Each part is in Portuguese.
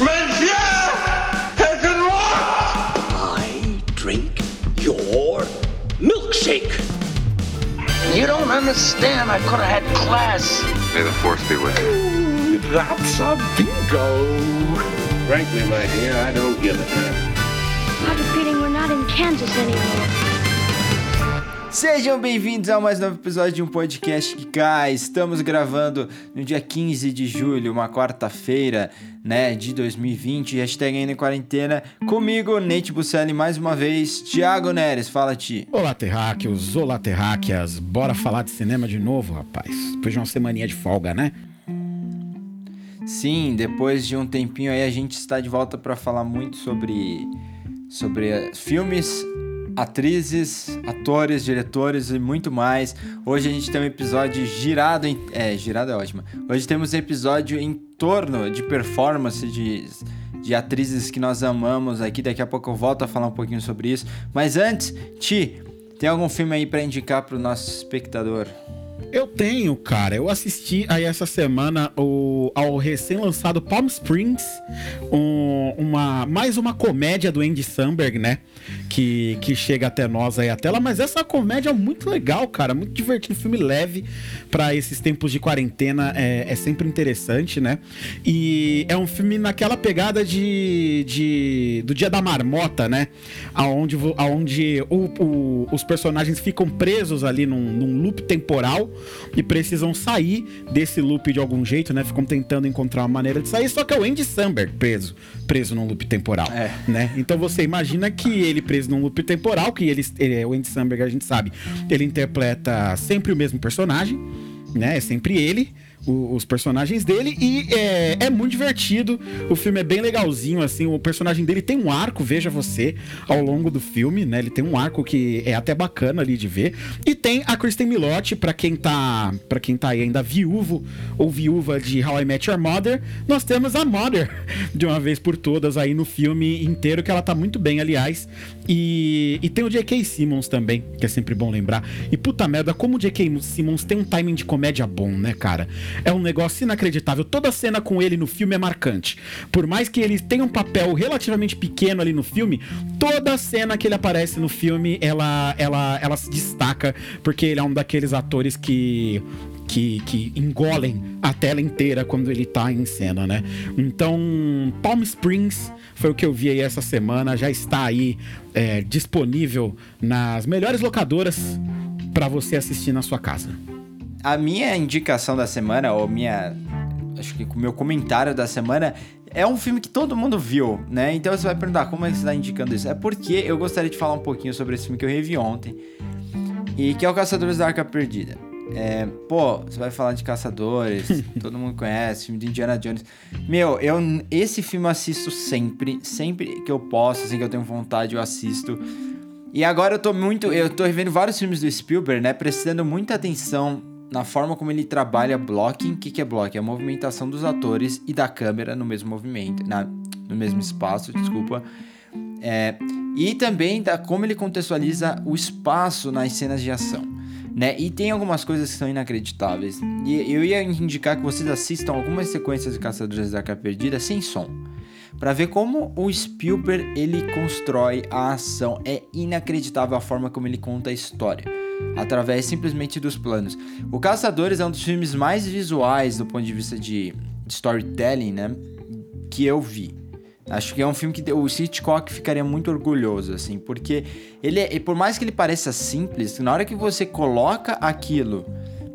Monsieur has been lost! I drink your milkshake. You don't understand. I could have had class. May the force be with you. That's a bingo. Frankly, my dear, I don't give a damn. I have a feeling we're not in Kansas anymore. Sejam bem-vindos a mais um novo episódio de um podcast que cai. Estamos gravando no dia 15 de julho, uma quarta-feira, né, de 2020. Hashtag ainda em quarentena. Comigo, Nate Buscelli, mais uma vez. Thiago Neres, fala, Ti. Olá, terráqueos, olá, terráqueas. Bora falar de cinema de novo, rapaz. Depois de uma semaninha de folga, né? Sim, depois de um tempinho aí a gente está de volta para falar muito sobre sobre eh, filmes, atrizes, atores, diretores e muito mais. Hoje a gente tem um episódio girado em é, girado é ótimo. Hoje temos um episódio em torno de performance de de atrizes que nós amamos aqui. Daqui a pouco eu volto a falar um pouquinho sobre isso. Mas antes, Ti, tem algum filme aí para indicar para o nosso espectador? Eu tenho, cara. Eu assisti aí essa semana o, ao recém-lançado Palm Springs, um, uma, mais uma comédia do Andy Samberg, né? Que, que chega até nós aí a tela. Mas essa comédia é muito legal, cara. Muito divertido, filme leve para esses tempos de quarentena. É, é, sempre interessante, né? E é um filme naquela pegada de, de do Dia da Marmota, né? Aonde, aonde o, o, os personagens ficam presos ali num, num loop temporal e precisam sair desse loop de algum jeito, né? Ficam tentando encontrar uma maneira de sair, só que é o Andy Samberg preso, preso num loop temporal, É. né? Então você imagina que ele preso num loop temporal, que ele, ele o Andy Samberg, a gente sabe, ele interpreta sempre o mesmo personagem, né? É sempre ele os personagens dele e é, é muito divertido. O filme é bem legalzinho, assim. O personagem dele tem um arco, veja você, ao longo do filme, né? Ele tem um arco que é até bacana ali de ver. E tem a Kristen Milotti, pra quem tá, para quem tá aí ainda viúvo ou viúva de How I Met Your Mother, nós temos a Mother de uma vez por todas aí no filme inteiro, que ela tá muito bem, aliás. E, e tem o J.K. Simmons também, que é sempre bom lembrar. E puta merda, como o J.K. Simmons tem um timing de comédia bom, né, cara? É um negócio inacreditável. Toda cena com ele no filme é marcante. Por mais que ele tenha um papel relativamente pequeno ali no filme, toda cena que ele aparece no filme, ela, ela, ela se destaca, porque ele é um daqueles atores que que, que engolem a tela inteira quando ele tá em cena, né? Então, Palm Springs foi o que eu vi aí essa semana, já está aí é, disponível nas melhores locadoras para você assistir na sua casa. A minha indicação da semana, ou minha. Acho que o meu comentário da semana é um filme que todo mundo viu, né? Então você vai perguntar como é que você está indicando isso? É porque eu gostaria de falar um pouquinho sobre esse filme que eu revi ontem, e que é o Caçadores da Arca Perdida. É, pô, você vai falar de Caçadores, todo mundo conhece, filme de Indiana Jones. Meu, eu esse filme eu assisto sempre, sempre que eu posso, assim que eu tenho vontade, eu assisto. E agora eu tô muito. Eu tô revendo vários filmes do Spielberg, né? Prestando muita atenção na forma como ele trabalha blocking. O que, que é blocking? É a movimentação dos atores e da câmera no mesmo movimento. Na, no mesmo espaço, desculpa. É, e também da como ele contextualiza o espaço nas cenas de ação. Né? E tem algumas coisas que são inacreditáveis. E eu ia indicar que vocês assistam algumas sequências de Caçadores da Arca Perdida sem som. Pra ver como o Spielberg ele constrói a ação. É inacreditável a forma como ele conta a história. Através simplesmente dos planos. O Caçadores é um dos filmes mais visuais do ponto de vista de, de storytelling, né? Que eu vi. Acho que é um filme que o Hitchcock ficaria muito orgulhoso, assim, porque ele, é- por mais que ele pareça simples, na hora que você coloca aquilo,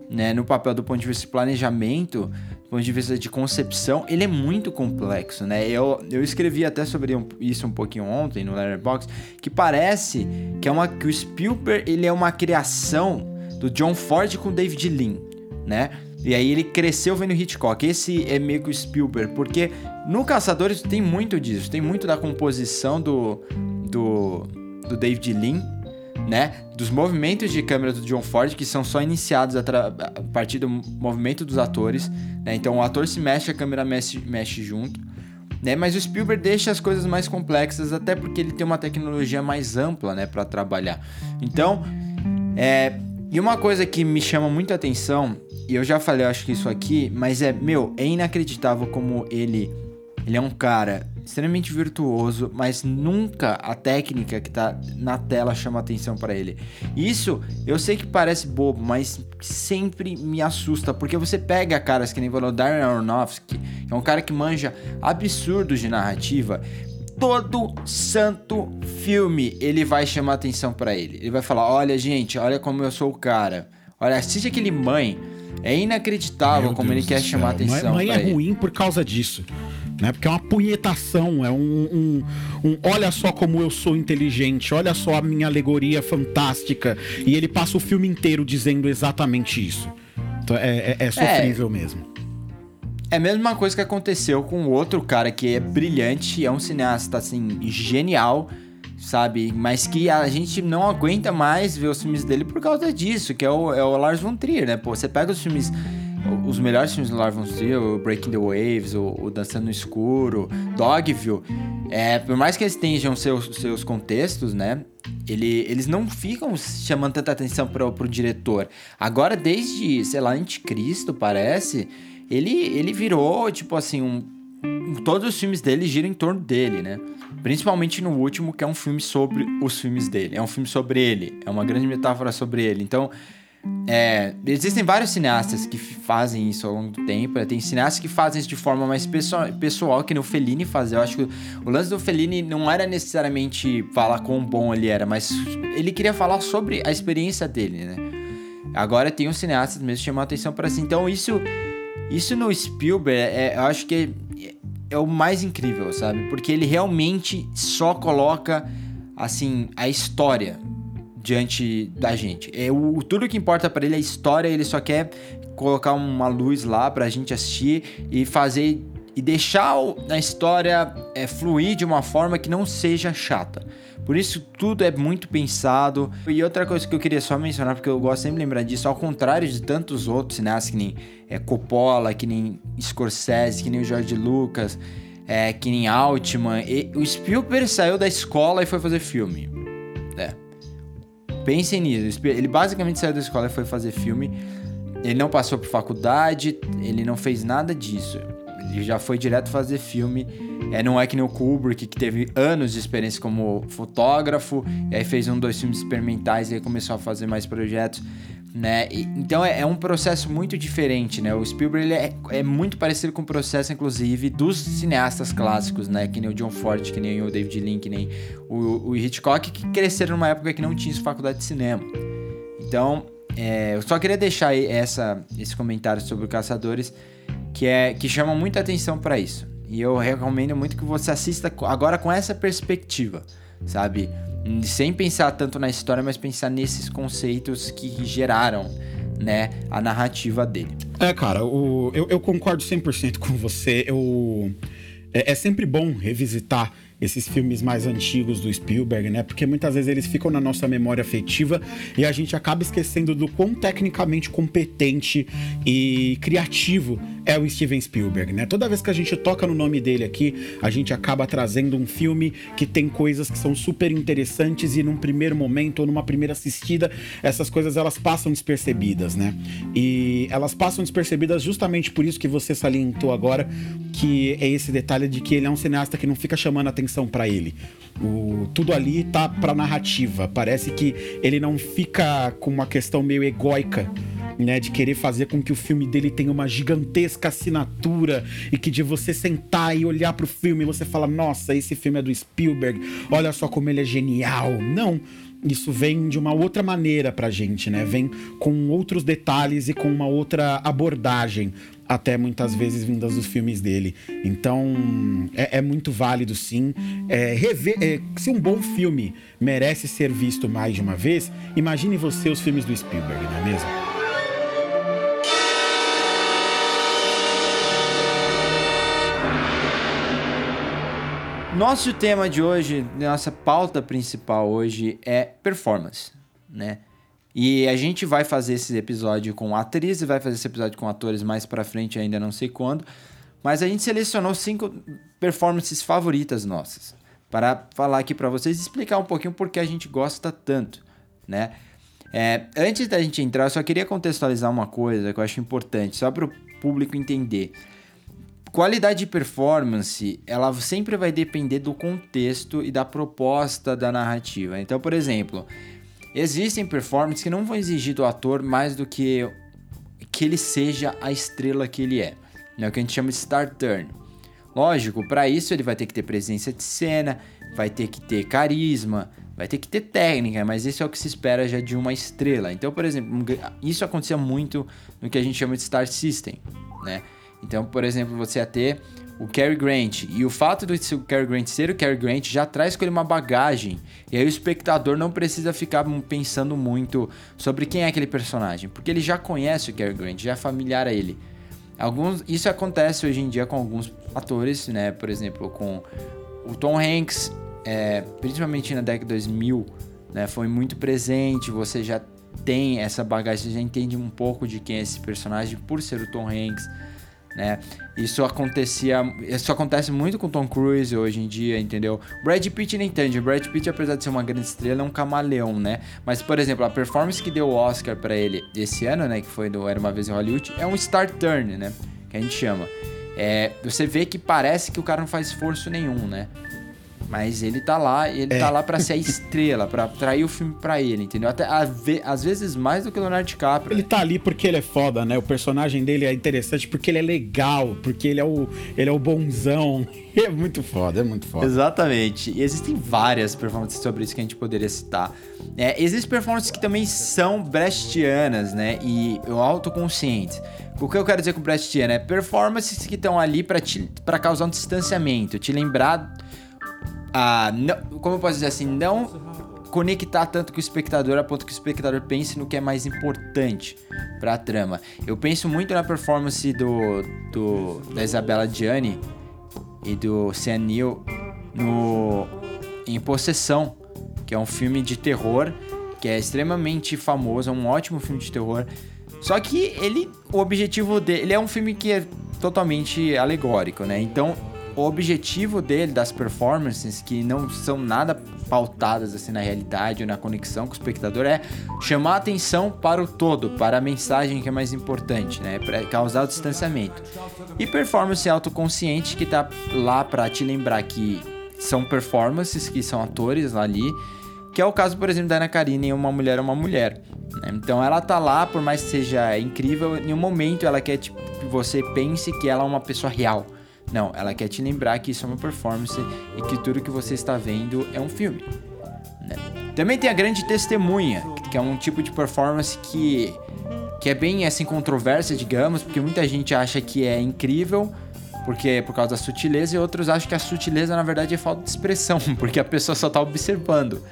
né, no papel do ponto de vista de planejamento, do ponto de vista de concepção, ele é muito complexo, né? Eu, eu escrevi até sobre um- isso um pouquinho ontem no Letterboxd, que parece que é uma que o Spielberg ele é uma criação do John Ford com David Lean, né? E aí ele cresceu vendo Hitchcock. Esse é meio que o Spielberg, porque no Caçadores tem muito disso, tem muito da composição do do, do David Lean, né? Dos movimentos de câmera do John Ford que são só iniciados a, a partir do movimento dos atores, né? Então o ator se mexe, a câmera mexe, mexe junto. Né? Mas o Spielberg deixa as coisas mais complexas, até porque ele tem uma tecnologia mais ampla, né, para trabalhar. Então, é, e uma coisa que me chama muita atenção, e eu já falei, eu acho que isso aqui, mas é, meu, é inacreditável como ele Ele é um cara extremamente virtuoso, mas nunca a técnica que tá na tela chama atenção para ele. Isso eu sei que parece bobo, mas sempre me assusta, porque você pega caras que nem falou Darren Aronofsky, que é um cara que manja absurdos de narrativa, todo santo filme ele vai chamar atenção para ele. Ele vai falar: "Olha, gente, olha como eu sou o cara. Olha, assiste aquele mãe. É inacreditável Meu como Deus ele quer chamar céu. atenção Mãe, mãe é ele. ruim por causa disso. Né? Porque é uma punhetação, é um, um, um olha só como eu sou inteligente, olha só a minha alegoria fantástica. E ele passa o filme inteiro dizendo exatamente isso. Então é, é- é sofrível mesmo. É a mesma coisa que aconteceu com outro cara que é brilhante, é um cineasta assim genial, sabe? Mas que a gente não aguenta mais ver os filmes dele por causa disso, que é o, é o Lars von Trier, né? Pô, você pega os filmes os melhores filmes do Lars von Trier, o Breaking the Waves, o, o Dançando no Escuro, Dogville, é, por mais que eles tenham seus, seus contextos, né? Ele, eles não ficam chamando tanta atenção pro, pro diretor. Agora, desde, sei lá, Anticristo, parece, ele, ele virou, tipo assim, um- todos os filmes dele giram em torno dele, né? Principalmente no último, que é um filme sobre os filmes dele. É um filme sobre ele. É uma grande metáfora sobre ele. Então, é, existem vários cineastas que fazem isso ao longo do tempo. né? Tem cineastas que fazem isso de forma mais pessoal, pessoal que no Fellini fazia. Eu acho que o lance do Fellini não era necessariamente falar quão bom ele era, mas ele queria falar sobre a experiência dele, né? Agora tem os cineastas mesmo a atenção para si. Então isso, isso no Spielberg, é, eu acho que é, é o mais incrível, sabe? Porque ele realmente só coloca, assim, a história diante da gente. É o tudo que importa para ele é história, ele só quer colocar uma luz lá pra gente assistir e fazer e deixar a história é, fluir de uma forma que não seja chata. Por isso tudo é muito pensado. E outra coisa que eu queria só mencionar, porque eu gosto sempre de lembrar disso, ao contrário de tantos outros cineastas que nem é, Coppola, que nem Scorsese, que nem o George Lucas, é, que nem Altman, e, o Spielberg saiu da escola e foi fazer filme. Pensem nisso. Ele basicamente saiu da escola e foi fazer filme. Ele não passou por faculdade, ele não fez nada disso. Ele já foi direto fazer filme. É, não é que nem o Kubrick, que teve anos de experiência como fotógrafo, e aí fez um, dois filmes experimentais e aí começou a fazer mais projetos, né? E- então é, é um processo muito diferente, né? O Spielberg ele é, é muito parecido com o processo, inclusive, dos cineastas clássicos, né? Que nem o John Ford, que nem o David Lean, que nem o, o Hitchcock, que cresceram numa época que não tinha faculdade de cinema. Então, é, eu só queria deixar essa, esse comentário sobre o Caçadores, que, é, que chama muita atenção para isso. E eu recomendo muito que você assista agora com essa perspectiva, sabe? Sem pensar tanto na história, mas pensar nesses conceitos que geraram, né, a narrativa dele. É, cara, o- eu, eu concordo 100% com você. Eu, é, é sempre bom revisitar esses filmes mais antigos do Spielberg, né? Porque muitas vezes eles ficam na nossa memória afetiva e a gente acaba esquecendo do quão tecnicamente competente e criativo é o Steven Spielberg, né? Toda vez que a gente toca no nome dele aqui, a gente acaba trazendo um filme que tem coisas que são super interessantes e num primeiro momento ou numa primeira assistida, essas coisas elas passam despercebidas, né? E elas passam despercebidas justamente por isso que você salientou agora, que é esse detalhe de que ele é um cineasta que não fica chamando atenção pra ele. O, tudo ali tá pra narrativa. Parece que ele não fica com uma questão meio egóica né, de querer fazer com que o filme dele tenha uma gigantesca assinatura e que de você sentar e olhar pro filme você fala, nossa, esse filme é do Spielberg, olha só como ele é genial. Não, isso vem de uma outra maneira pra gente, né? Vem com outros detalhes e com uma outra abordagem, até muitas vezes vindas dos filmes dele. Então, é, é muito válido sim. É, rever, é, se um bom filme merece ser visto mais de uma vez, imagine você os filmes do Spielberg, não é mesmo? Nosso tema de hoje, nossa pauta principal hoje é performance, né? E a gente vai fazer esse episódio com atrizes, vai fazer esse episódio com atores mais pra frente, ainda não sei quando. Mas a gente selecionou cinco performances favoritas nossas para falar aqui pra vocês explicar um pouquinho por que a gente gosta tanto, né? É, antes da gente entrar, eu só queria contextualizar uma coisa que eu acho importante, só para o público entender qualidade de performance, ela sempre vai depender do contexto e da proposta da narrativa. Então, por exemplo, existem performances que não vão exigir do ator mais do que que ele seja a estrela que ele é. É o que a gente chama de star turn. Lógico, para isso ele vai ter que ter presença de cena, vai ter que ter carisma, vai ter que ter técnica, mas isso é o que se espera já de uma estrela. Então, por exemplo, isso acontecia muito no que a gente chama de star system, né? Então, por exemplo, você ia ter o Cary Grant. E o fato do Cary Grant ser o Cary Grant já traz com ele uma bagagem. E aí o espectador não precisa ficar pensando muito sobre quem é aquele personagem, porque ele já conhece o Cary Grant, já é familiar a ele. Alguns, isso acontece hoje em dia com alguns atores, né? Por exemplo, com o Tom Hanks, é, principalmente na década de 2000, né? Foi muito presente. Você já tem essa bagagem, você já entende um pouco de quem é esse personagem por ser o Tom Hanks né? Isso acontecia, isso acontece muito com Tom Cruise hoje em dia, entendeu? Brad Pitt nem tanto. Brad Pitt, apesar de ser uma grande estrela, é um camaleão, né? Mas, por exemplo, a performance que deu o Oscar para ele esse ano, né, que foi do Era uma vez em Hollywood, é um star turn, né? Que a gente chama. É, você vê que parece que o cara não faz esforço nenhum, né? Mas ele tá lá, ele é. tá lá para ser a estrela, para atrair o filme para ele, entendeu? Até às vezes mais do que o Leonardo DiCaprio. Ele tá ali porque ele é foda, né? O personagem dele é interessante porque ele é legal, porque ele é o, ele é o bonzão. É muito foda, é muito foda. Exatamente. E existem várias performances sobre isso que a gente poderia citar. É, existem performances que também são brechtianas, né? E autoconscientes. O que eu quero dizer com brechtiana é performances que estão ali para causar um distanciamento, te lembrar a. Não, como eu posso dizer assim? Não conectar tanto com o espectador a ponto que o espectador pense no que é mais importante para a trama. Eu penso muito na performance do, do da Isabela Gianni e do Sam Neill no em Possessão, que é um filme de terror que é extremamente famoso, é um ótimo filme de terror. Só que ele, o objetivo dele, ele é um filme que é totalmente alegórico, né? Então o objetivo dele, das performances, que não são nada pautadas assim na realidade ou na conexão com o espectador, é chamar atenção para o todo, para a mensagem que é mais importante, né? Para causar o distanciamento. E performance autoconsciente, que tá lá para te lembrar que são performances, que são atores lá ali, que é o caso, por exemplo, da Ana Karina em Uma Mulher é uma Mulher. Né? Então ela tá lá, por mais que seja incrível, em um momento ela quer tipo, que você pense que ela é uma pessoa real não, ela quer te lembrar que isso é uma performance e que tudo que você está vendo é um filme. Né? Também tem a grande testemunha, que é um tipo de performance que, que é bem assim controversa, digamos, porque muita gente acha que é incrível, porque é por causa da sutileza, e outros acham que a sutileza na verdade é falta de expressão, porque a pessoa só está observando,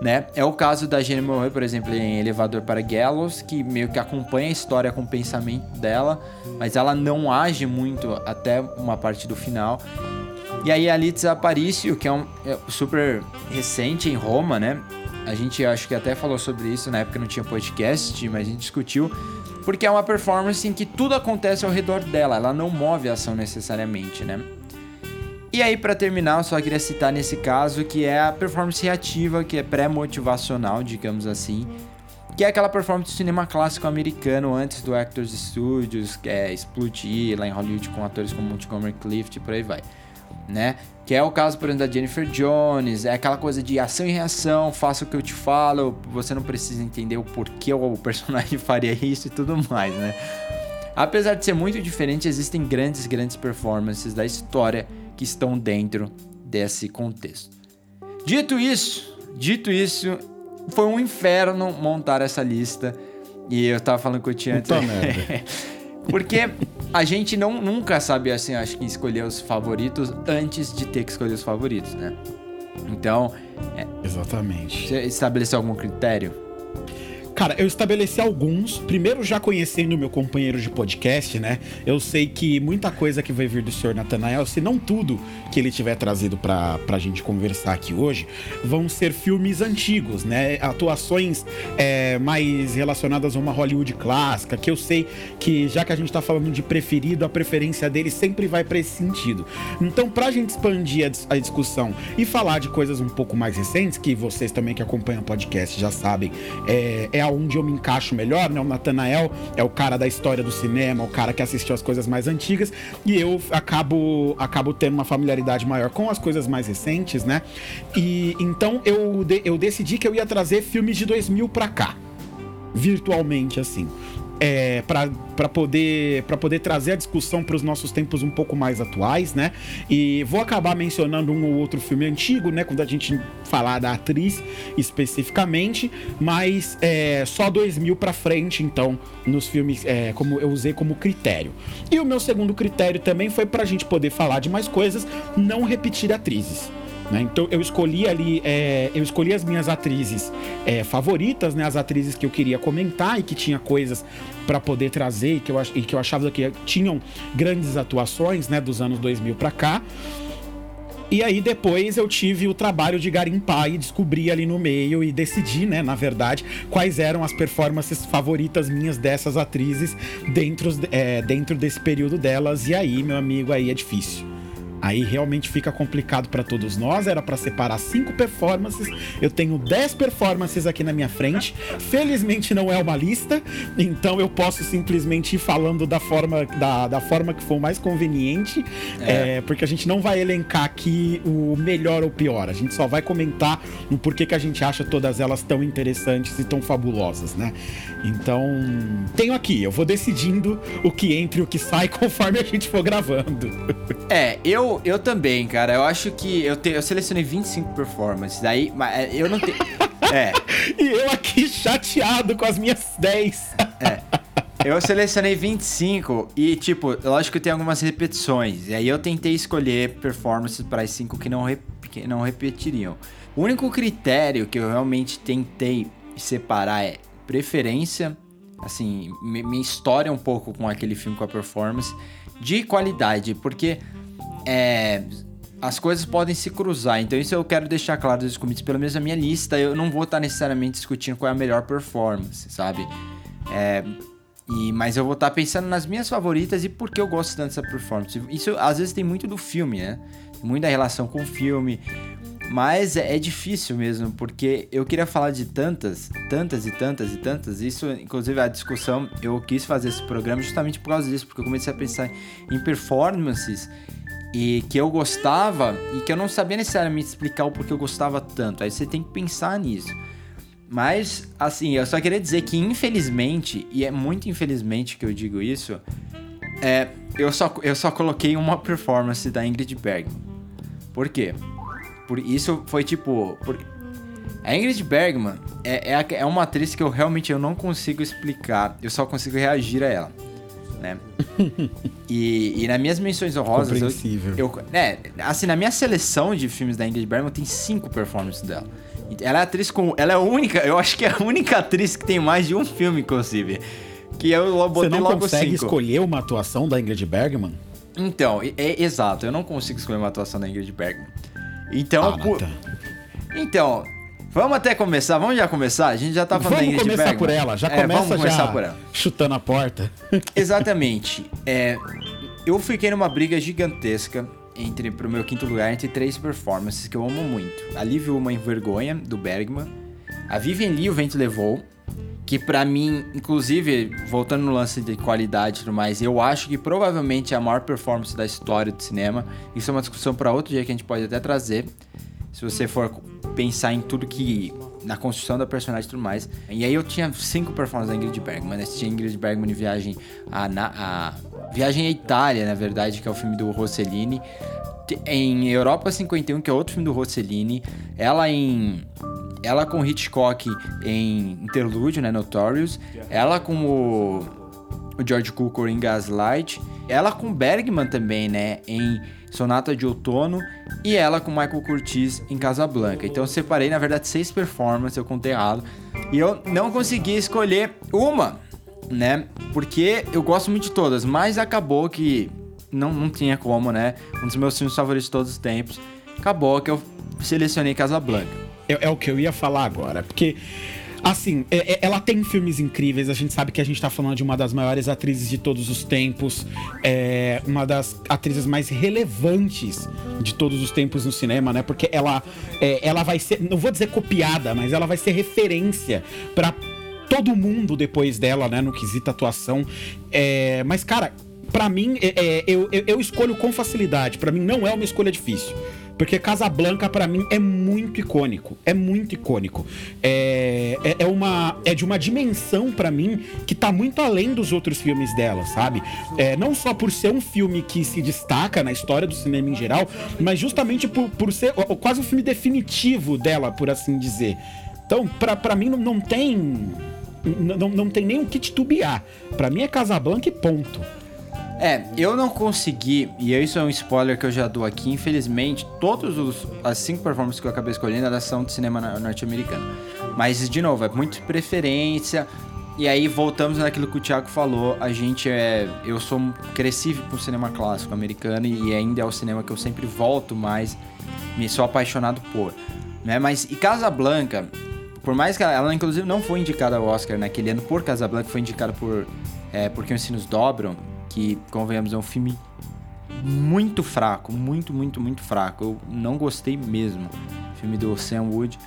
né? É o caso da Jenny por exemplo, em Elevador para Gallows, que meio que acompanha a história com o pensamento dela, mas ela não age muito até uma parte do final. E aí a Litz Aparicio, que é um é super recente em Roma, né? A gente acho que até falou sobre isso na época não tinha podcast, mas a gente discutiu porque é uma performance em que tudo acontece ao redor dela, ela não move a ação necessariamente, né? E aí, para terminar, eu só queria citar nesse caso que é a performance reativa, que é pré-motivacional, digamos assim, que é aquela performance do cinema clássico americano antes do Actors Studios, que é explodir lá em Hollywood com atores como Montgomery Clift e por aí vai né? Que é o caso, por exemplo, da Jennifer Jones, é aquela coisa de ação e reação, faça o que eu te falo, você não precisa entender o porquê o personagem faria isso e tudo mais, né? Apesar de ser muito diferente, existem grandes, grandes performances da história que estão dentro desse contexto. Dito isso, dito isso, foi um inferno montar essa lista. E eu tava falando com o Tia antes. Porque a gente não, nunca sabe, assim, acho que escolher os favoritos antes de ter que escolher os favoritos, né? Então. É, Exatamente. Você estabeleceu algum critério? Cara, eu estabeleci alguns. Primeiro, já conhecendo o meu companheiro de podcast, né? Eu sei que muita coisa que vai vir do senhor Nathanael, se não tudo que ele tiver trazido pra, pra gente conversar aqui hoje, vão ser filmes antigos, né? Atuações é, mais relacionadas a uma Hollywood clássica, que eu sei que, já que a gente tá falando de preferido, a preferência dele sempre vai para esse sentido. Então, pra gente expandir a, a discussão e falar de coisas um pouco mais recentes, que vocês também que acompanham o podcast já sabem, é, é é onde eu me encaixo melhor, né? O Nathanael é o cara da história do cinema, o cara que assistiu as coisas mais antigas, e eu acabo, acabo tendo uma familiaridade maior com as coisas mais recentes, né? E então eu, de, eu decidi que eu ia trazer filmes de 2000 pra cá virtualmente assim é, para poder, poder trazer a discussão para os nossos tempos um pouco mais atuais, né? E vou acabar mencionando um ou outro filme antigo, né? Quando a gente falar da atriz especificamente, mas é, só 2000 para frente, então, nos filmes, é, como eu usei como critério. E o meu segundo critério também foi para a gente poder falar de mais coisas, não repetir atrizes. Né? Então eu escolhi ali, é, eu escolhi as minhas atrizes é, favoritas, né? As atrizes que eu queria comentar e que tinha coisas para poder trazer e que, eu, e que eu achava que tinham grandes atuações, né? Dos anos 2000 para cá. E aí depois eu tive o trabalho de garimpar e descobrir ali no meio e decidir, né, na verdade, quais eram as performances favoritas minhas dessas atrizes dentro, é, dentro desse período delas. E aí, meu amigo, aí é difícil. Aí realmente fica complicado para todos nós. Era para separar cinco performances. Eu tenho dez performances aqui na minha frente. Felizmente não é uma lista, então eu posso simplesmente ir falando da forma, da, da forma que for mais conveniente, é. É, porque a gente não vai elencar aqui o melhor ou pior. A gente só vai comentar o porquê que a gente acha todas elas tão interessantes e tão fabulosas, né? Então, tenho aqui. Eu vou decidindo o que entra e o que sai conforme a gente for gravando. É, eu eu, também, cara. Eu acho que eu, te, eu selecionei 25 performances. Daí, mas é, eu não tenho. É. e eu aqui chateado com as minhas 10. é. Eu selecionei 25 e, tipo, lógico que tem algumas repetições. E aí eu tentei escolher performances para as 5 que não, que não repetiriam. O único critério que eu realmente tentei separar é preferência, assim, minha história um pouco com aquele filme, com a performance, de qualidade, porque é, as coisas podem se cruzar. Então, isso eu quero deixar claro o começo. Pelo menos a minha lista, eu não vou estar necessariamente discutindo qual é a melhor performance, sabe? É, e, mas eu vou estar pensando nas minhas favoritas e por que eu gosto tanto dessa performance. Isso às vezes tem muito do filme, né? Muita relação com o filme. Mas é, é, difícil mesmo, porque eu queria falar de tantas, tantas e tantas e tantas. Isso, inclusive, a discussão, eu quis fazer esse programa justamente por causa disso, porque eu comecei a pensar em performances e que eu gostava e que eu não sabia necessariamente explicar o porquê eu gostava tanto. Aí você tem que pensar nisso. Mas, assim, eu só queria dizer que infelizmente, e é muito infelizmente que eu digo isso, é, eu, só, eu só coloquei uma performance da Ingrid Bergman. Por quê? Por isso foi tipo. Por, a Ingrid Bergman é, é, é uma atriz que eu realmente eu não consigo explicar, eu só consigo reagir a ela né? e, e nas minhas menções honrosas, eu, eu, é, assim, na minha seleção de filmes da Ingrid Bergman tem cinco performances dela. Ela é atriz com, ela é a única, eu acho que é a única atriz que tem mais de um filme, inclusive. Que eu botei Você não logo consegue cinco. escolher uma atuação da Ingrid Bergman? Então, é, é, exato, eu não consigo escolher uma atuação da Ingrid Bergman. Então, ah, por... então, Vamos até começar, vamos já começar? A gente já tá falando Vamos começar por ela, já é, começa vamos já por ela. chutando a porta. Exatamente. É, eu fiquei numa briga gigantesca entre pro meu quinto lugar entre três performances que eu amo muito. A Liv Uma em Vergonha, do Bergman. A Vivian Lee, O Vento Levou. Que para mim, inclusive, voltando no lance de qualidade e tudo mais, eu acho que provavelmente é a maior performance da história do cinema. Isso é uma discussão para outro dia que a gente pode até trazer se você for pensar em tudo que. na construção da personagem e tudo mais. E aí eu tinha cinco performances da Ingrid Bergman, né? Tinha Ingrid Bergman em Viagem a, a Viagem à Itália, na verdade, que é o filme do Rossellini. Em Europa 51, que é outro filme do Rossellini. Ela em. Ela com Hitchcock em Interlúdio, né? Notorious. Ela com o, o George Cukor em Gaslight. Ela com Bergman também, né? Em Sonata de Outono e ela com Michael Curtiz em Casablanca. Então eu separei, na verdade, seis performances, eu contei errado. E eu não consegui escolher uma, né? Porque eu gosto muito de todas, mas acabou que não, não tinha como, né? Um dos meus filmes favoritos de todos os tempos. Acabou que eu selecionei Casablanca. É, é o que eu ia falar agora, porque Assim, é, é, ela tem filmes incríveis. A gente sabe que a gente tá falando de uma das maiores atrizes de todos os tempos. É uma das atrizes mais relevantes de todos os tempos no cinema, né? Porque ela, é, ela vai ser, não vou dizer copiada, mas ela vai ser referência para todo mundo depois dela, né, no quesito atuação. É, mas, cara, para mim, é, é, eu, eu, eu, escolho com facilidade. Para mim, não é uma escolha difícil. Porque Casablanca, para mim, é muito icônico. É muito icônico. É, é, é uma, é de uma dimensão, para mim, que tá muito além dos outros filmes dela, sabe? É, não só por ser um filme que se destaca na história do cinema em geral, mas justamente por, por ser quase o filme definitivo dela, por assim dizer. Então, para mim, não, não tem. Não, não tem nem o que titubear. Para mim é Casablanca e ponto. É, eu não consegui, e isso é um spoiler que eu já dou aqui, infelizmente, todas as cinco performances que eu acabei escolhendo, elas são de cinema norte-americano. Mas, de novo, é muito preferência, e aí voltamos naquilo que o Thiago falou, a gente é... Eu sou cresci com o cinema clássico americano, e ainda é o cinema que eu sempre volto mais, me sou apaixonado por. Né? Mas, e Casablanca, por mais que ela, ela inclusive não foi indicada ao Oscar naquele ano por Casablanca, foi indicada por... É, porque os sinos dobram, que, convenhamos, é um filme muito fraco, muito, muito, muito fraco. Eu não gostei mesmo. Filme do Sam Wood.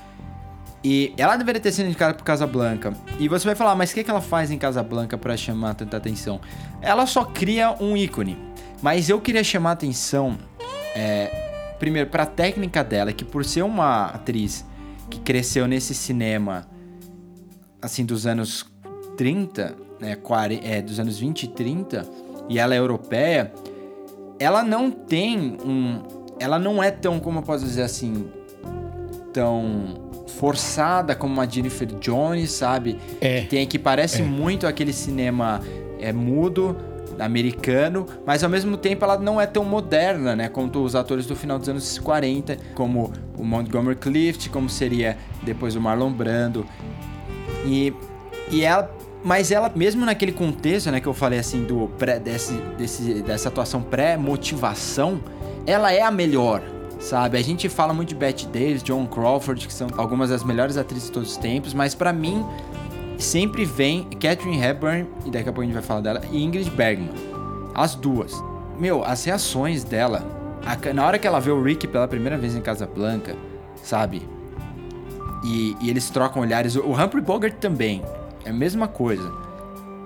E ela deveria ter sido indicada por Casablanca. E você vai falar, mas o que, que ela faz em Casablanca para chamar tanta atenção? Ela só cria um ícone. Mas eu queria chamar atenção, é, primeiro, para a técnica dela, que por ser uma atriz que cresceu nesse cinema, assim, dos anos 30, né, 40, é, dos anos 20 e 30, e ela é europeia, ela não tem um. Ela não é tão, como eu posso dizer assim, tão forçada como uma Jennifer Jones, sabe? É. Tem que parece é. muito aquele cinema é mudo americano, mas ao mesmo tempo ela não é tão moderna, né, quanto os atores do final dos anos 40, como o Montgomery Clift, como seria depois o Marlon Brando. E e ela mas ela, mesmo naquele contexto, né, que eu falei assim, do pré, desse, desse, dessa atuação pré-motivação, ela é a melhor, sabe? A gente fala muito de Bette Davis, John Crawford, que são algumas das melhores atrizes de todos os tempos, mas para mim sempre vem Catherine Hepburn, e daqui a pouco a gente vai falar dela, e Ingrid Bergman. As duas. Meu, as reações dela, a, na hora que ela vê o Rick pela primeira vez em Casa Blanca, sabe? E, e eles trocam olhares. O Humphrey Bogart também. É a mesma coisa.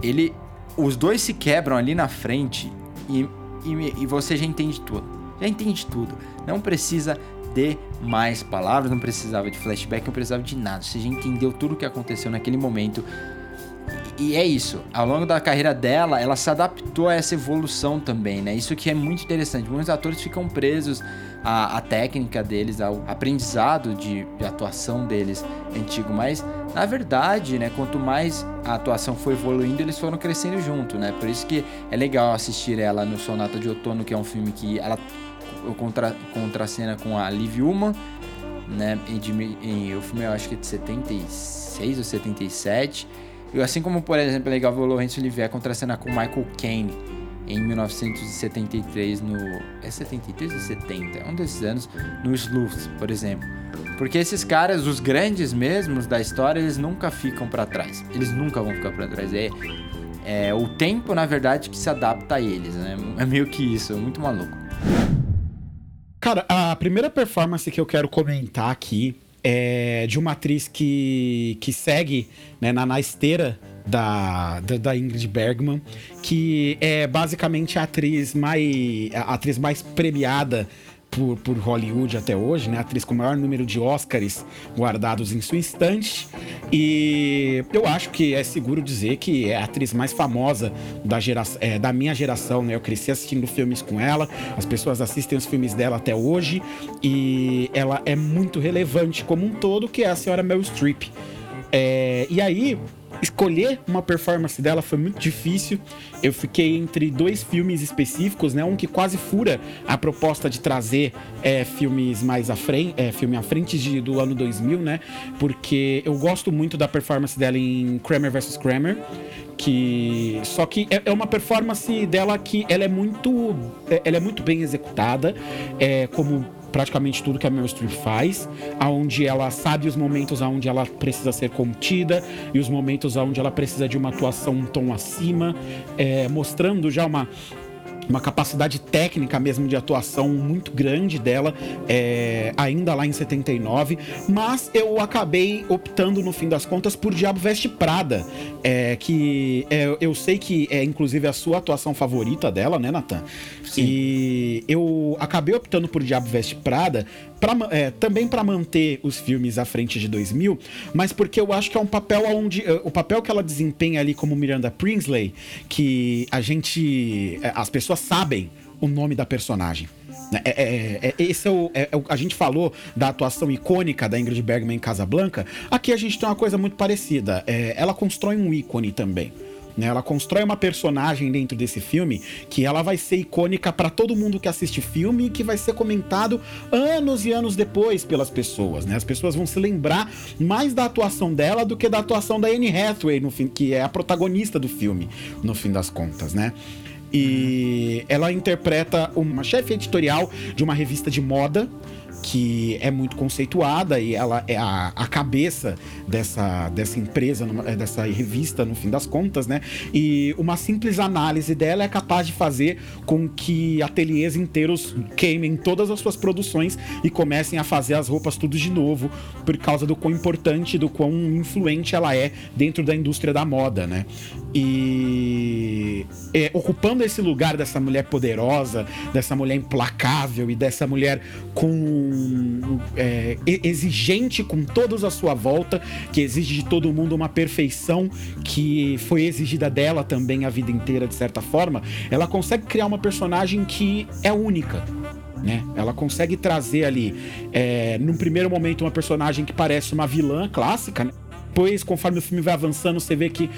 Ele. Os dois se quebram ali na frente e, e, e você já entende tudo. Já entende tudo. Não precisa de mais palavras, não precisava de flashback, não precisava de nada. Você já entendeu tudo o que aconteceu naquele momento. E é isso. Ao longo da carreira dela, ela se adaptou a essa evolução também, né? Isso que é muito interessante. Muitos atores ficam presos à, à técnica deles, ao aprendizado de, de atuação deles antigo, mas na verdade, né, quanto mais a atuação foi evoluindo, eles foram crescendo junto, né? Por isso que é legal assistir ela no Sonata de Outono, que é um filme que ela contra, contracena com a Liv Ullmann, né? E de, e, o filme eu acho que é de 76 ou 77. E assim como, por exemplo, é legal ver o Lourenço Olivier contracenar com Michael Caine em 1973 no... É 73 ou 70? É um desses anos no Sleuth, por exemplo. Porque esses caras, os grandes mesmos da história, eles nunca ficam para trás. Eles nunca vão ficar para trás. É, é o tempo, na verdade, que se adapta a eles, né? É meio que isso, é muito maluco. Cara, a primeira performance que eu quero comentar aqui é de uma atriz que, que segue né, na, na esteira da, da, da, Ingrid Bergman, que é basicamente a atriz mais, a atriz mais premiada por, por Hollywood até hoje, né? Atriz com o maior número de Oscars guardados em sua estante. E eu acho que é seguro dizer que é a atriz mais famosa da, gera, é, da minha geração, né? Eu cresci assistindo filmes com ela, as pessoas assistem os filmes dela até hoje e ela é muito relevante como um todo, que é a senhora Meryl Streep. É, e aí, escolher uma performance dela foi muito difícil. Eu fiquei entre dois filmes específicos, né? Um que quase fura a proposta de trazer é, filmes mais à frente, é, filme à frente de, do ano 2000, né? Porque eu gosto muito da performance dela em Kramer vs Kramer, que só que é, é, uma performance dela que ela é muito, é, ela é muito bem executada, é como praticamente tudo que a Meryl Streep faz, aonde ela sabe os momentos aonde ela precisa ser contida e os momentos aonde ela precisa de uma atuação um tom acima, é, mostrando já uma uma capacidade técnica mesmo de atuação muito grande dela, é, ainda lá em 79, mas eu acabei optando no fim das contas por Diabo Veste Prada, é, que é, eu sei que é inclusive a sua atuação favorita dela, né, Nathan? Sim. E eu acabei optando por Diabo Veste Prada pra, é, também para manter os filmes à frente de 2000, mas porque eu acho que é um papel onde é, o papel que ela desempenha ali como Miranda Prinsley, que a gente é, as pessoas sabem o nome da personagem. Né? É, é, é, esse é o, é, é a gente falou da atuação icônica da Ingrid Bergman em Casablanca. Aqui a gente tem uma coisa muito parecida. É, ela constrói um ícone também. Né? Ela constrói uma personagem dentro desse filme que ela vai ser icônica para todo mundo que assiste filme e que vai ser comentado anos e anos depois pelas pessoas. Né? As pessoas vão se lembrar mais da atuação dela do que da atuação da Anne Hathaway, no fim, que é a protagonista do filme, no fim das contas, né? E ela interpreta uma chefe editorial de uma revista de moda que é muito conceituada e ela é a, a cabeça dessa, dessa empresa, é, dessa revista, no fim das contas, né? E uma simples análise dela é capaz de fazer com que ateliês inteiros queimem todas as suas produções e comecem a fazer as roupas tudo de novo, por causa do quão importante, do quão influente ela é dentro da indústria da moda, né? E é, ocupando esse lugar dessa mulher poderosa, dessa mulher implacável e dessa mulher com é, exigente com todos à sua volta, que exige de todo mundo uma perfeição que foi exigida dela também a vida inteira, de certa forma, ela consegue criar uma personagem que é única. Né? Ela consegue trazer ali, é, num primeiro momento, uma personagem que parece uma vilã clássica, né? Depois, conforme o filme vai avançando, você vê que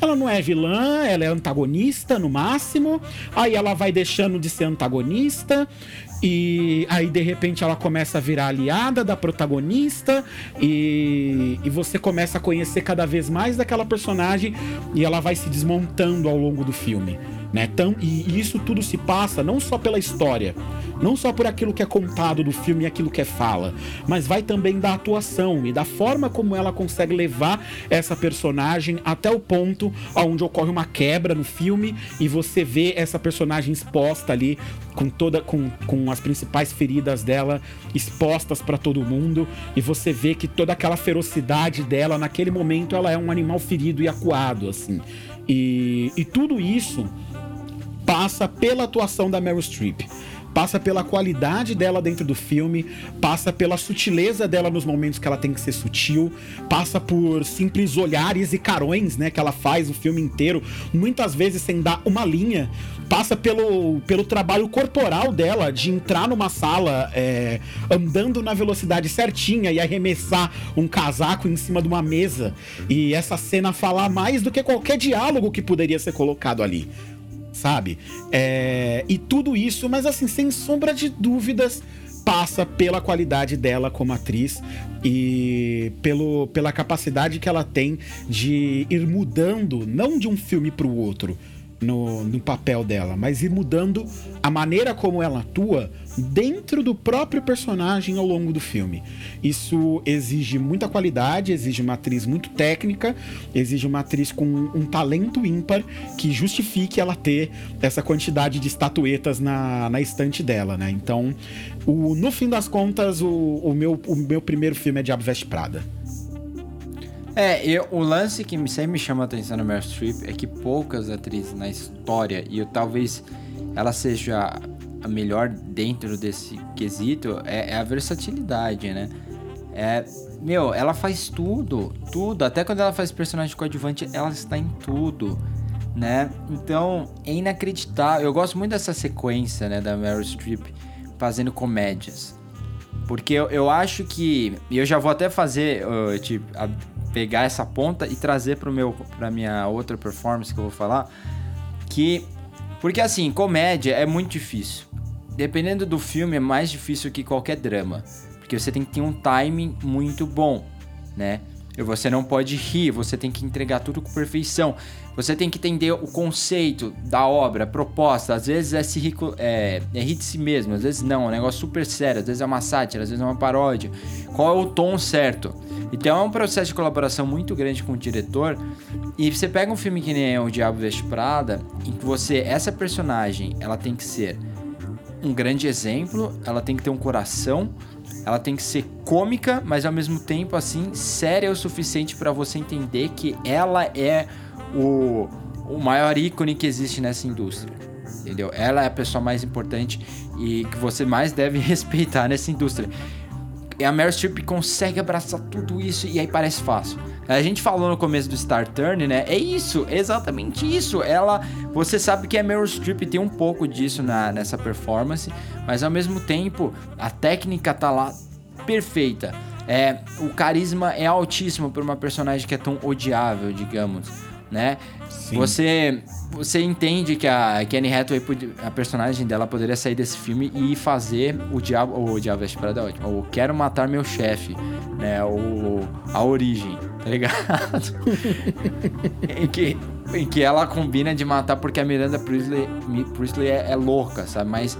ela não é vilã, ela é antagonista no máximo. Aí ela vai deixando de ser antagonista. E aí, de repente, ela começa a virar aliada da protagonista. E, e você começa a conhecer cada vez mais daquela personagem. E ela vai se desmontando ao longo do filme. Né? Tão, e, isso tudo se passa não só pela história, não só por aquilo que é contado do filme e aquilo que é fala, mas vai também da atuação e da forma como ela consegue levar essa personagem até o ponto onde ocorre uma quebra no filme e você vê essa personagem exposta ali com toda com, com as principais feridas dela expostas para todo mundo e você vê que toda aquela ferocidade dela naquele momento ela é um animal ferido e acuado assim. E, e tudo isso passa pela atuação da Meryl Streep passa pela qualidade dela dentro do filme, passa pela sutileza dela nos momentos que ela tem que ser sutil, passa por simples olhares e carões, né, que ela faz o filme inteiro, muitas vezes sem dar uma linha, passa pelo, pelo trabalho corporal dela de entrar numa sala é, andando na velocidade certinha e arremessar um casaco em cima de uma mesa. E essa cena falar mais do que qualquer diálogo que poderia ser colocado ali sabe? É, e tudo isso, mas assim, sem sombra de dúvidas, passa pela qualidade dela como atriz e pelo, pela capacidade que ela tem de ir mudando, não de um filme para o outro, no, no papel dela, mas ir mudando a maneira como ela atua dentro do próprio personagem ao longo do filme. Isso exige muita qualidade, exige uma atriz muito técnica, exige uma atriz com um talento ímpar que justifique ela ter essa quantidade de estatuetas na, na estante dela, né? Então, o, no fim das contas, o, o, meu, o meu primeiro filme é Diabo Veste Prada. É, eu, o lance que sempre me chama a atenção no Meryl Streep é que poucas atrizes na história, e eu, talvez ela seja a melhor dentro desse quesito, é, é a versatilidade, né? É, meu, ela faz tudo, tudo. Até quando ela faz personagem coadjuvante, ela está em tudo, né? Então, é inacreditável. Eu gosto muito dessa sequência, né, da Meryl Streep fazendo comédias. Porque eu, eu acho que. Eu já vou até fazer, tipo, a, pegar essa ponta e trazer para meu para minha outra performance que eu vou falar, que porque assim, comédia é muito difícil. Dependendo do filme é mais difícil que qualquer drama, porque você tem que ter um timing muito bom, né? Você não pode rir, você tem que entregar tudo com perfeição. Você tem que entender o conceito da obra, a proposta. Às vezes é, se rico, é, é rir de si mesmo, às vezes não, é um negócio super sério, às vezes é uma sátira, às vezes é uma paródia. Qual é o tom certo? Então é um processo de colaboração muito grande com o diretor. E você pega um filme que nem O Diabo Veste Prada, em que você, essa personagem, ela tem que ser um grande exemplo, ela tem que ter um coração, ela tem que ser cômica, mas ao mesmo tempo assim séria o suficiente para você entender que ela é o, o maior ícone que existe nessa indústria. Entendeu? Ela é a pessoa mais importante e que você mais deve respeitar nessa indústria. E a Meryl Streep consegue abraçar tudo isso e aí parece fácil. A gente falou no começo do Star Turn, né? É isso, exatamente isso. Ela, você sabe que a Meryl Streep tem um pouco disso na, nessa performance, mas ao mesmo tempo a técnica tá lá perfeita. É, o carisma é altíssimo para uma personagem que é tão odiável, digamos, né? Sim. Você você entende que a Kenny Hathaway, a personagem dela poderia sair desse filme e fazer o Diabo, o Diabo Veste Prada é ótimo, o Quero Matar Meu Chefe, né, o, a origem, tá ligado? em, que, em que ela combina de matar porque a Miranda Priestley, Priestley é, é louca, sabe? Mas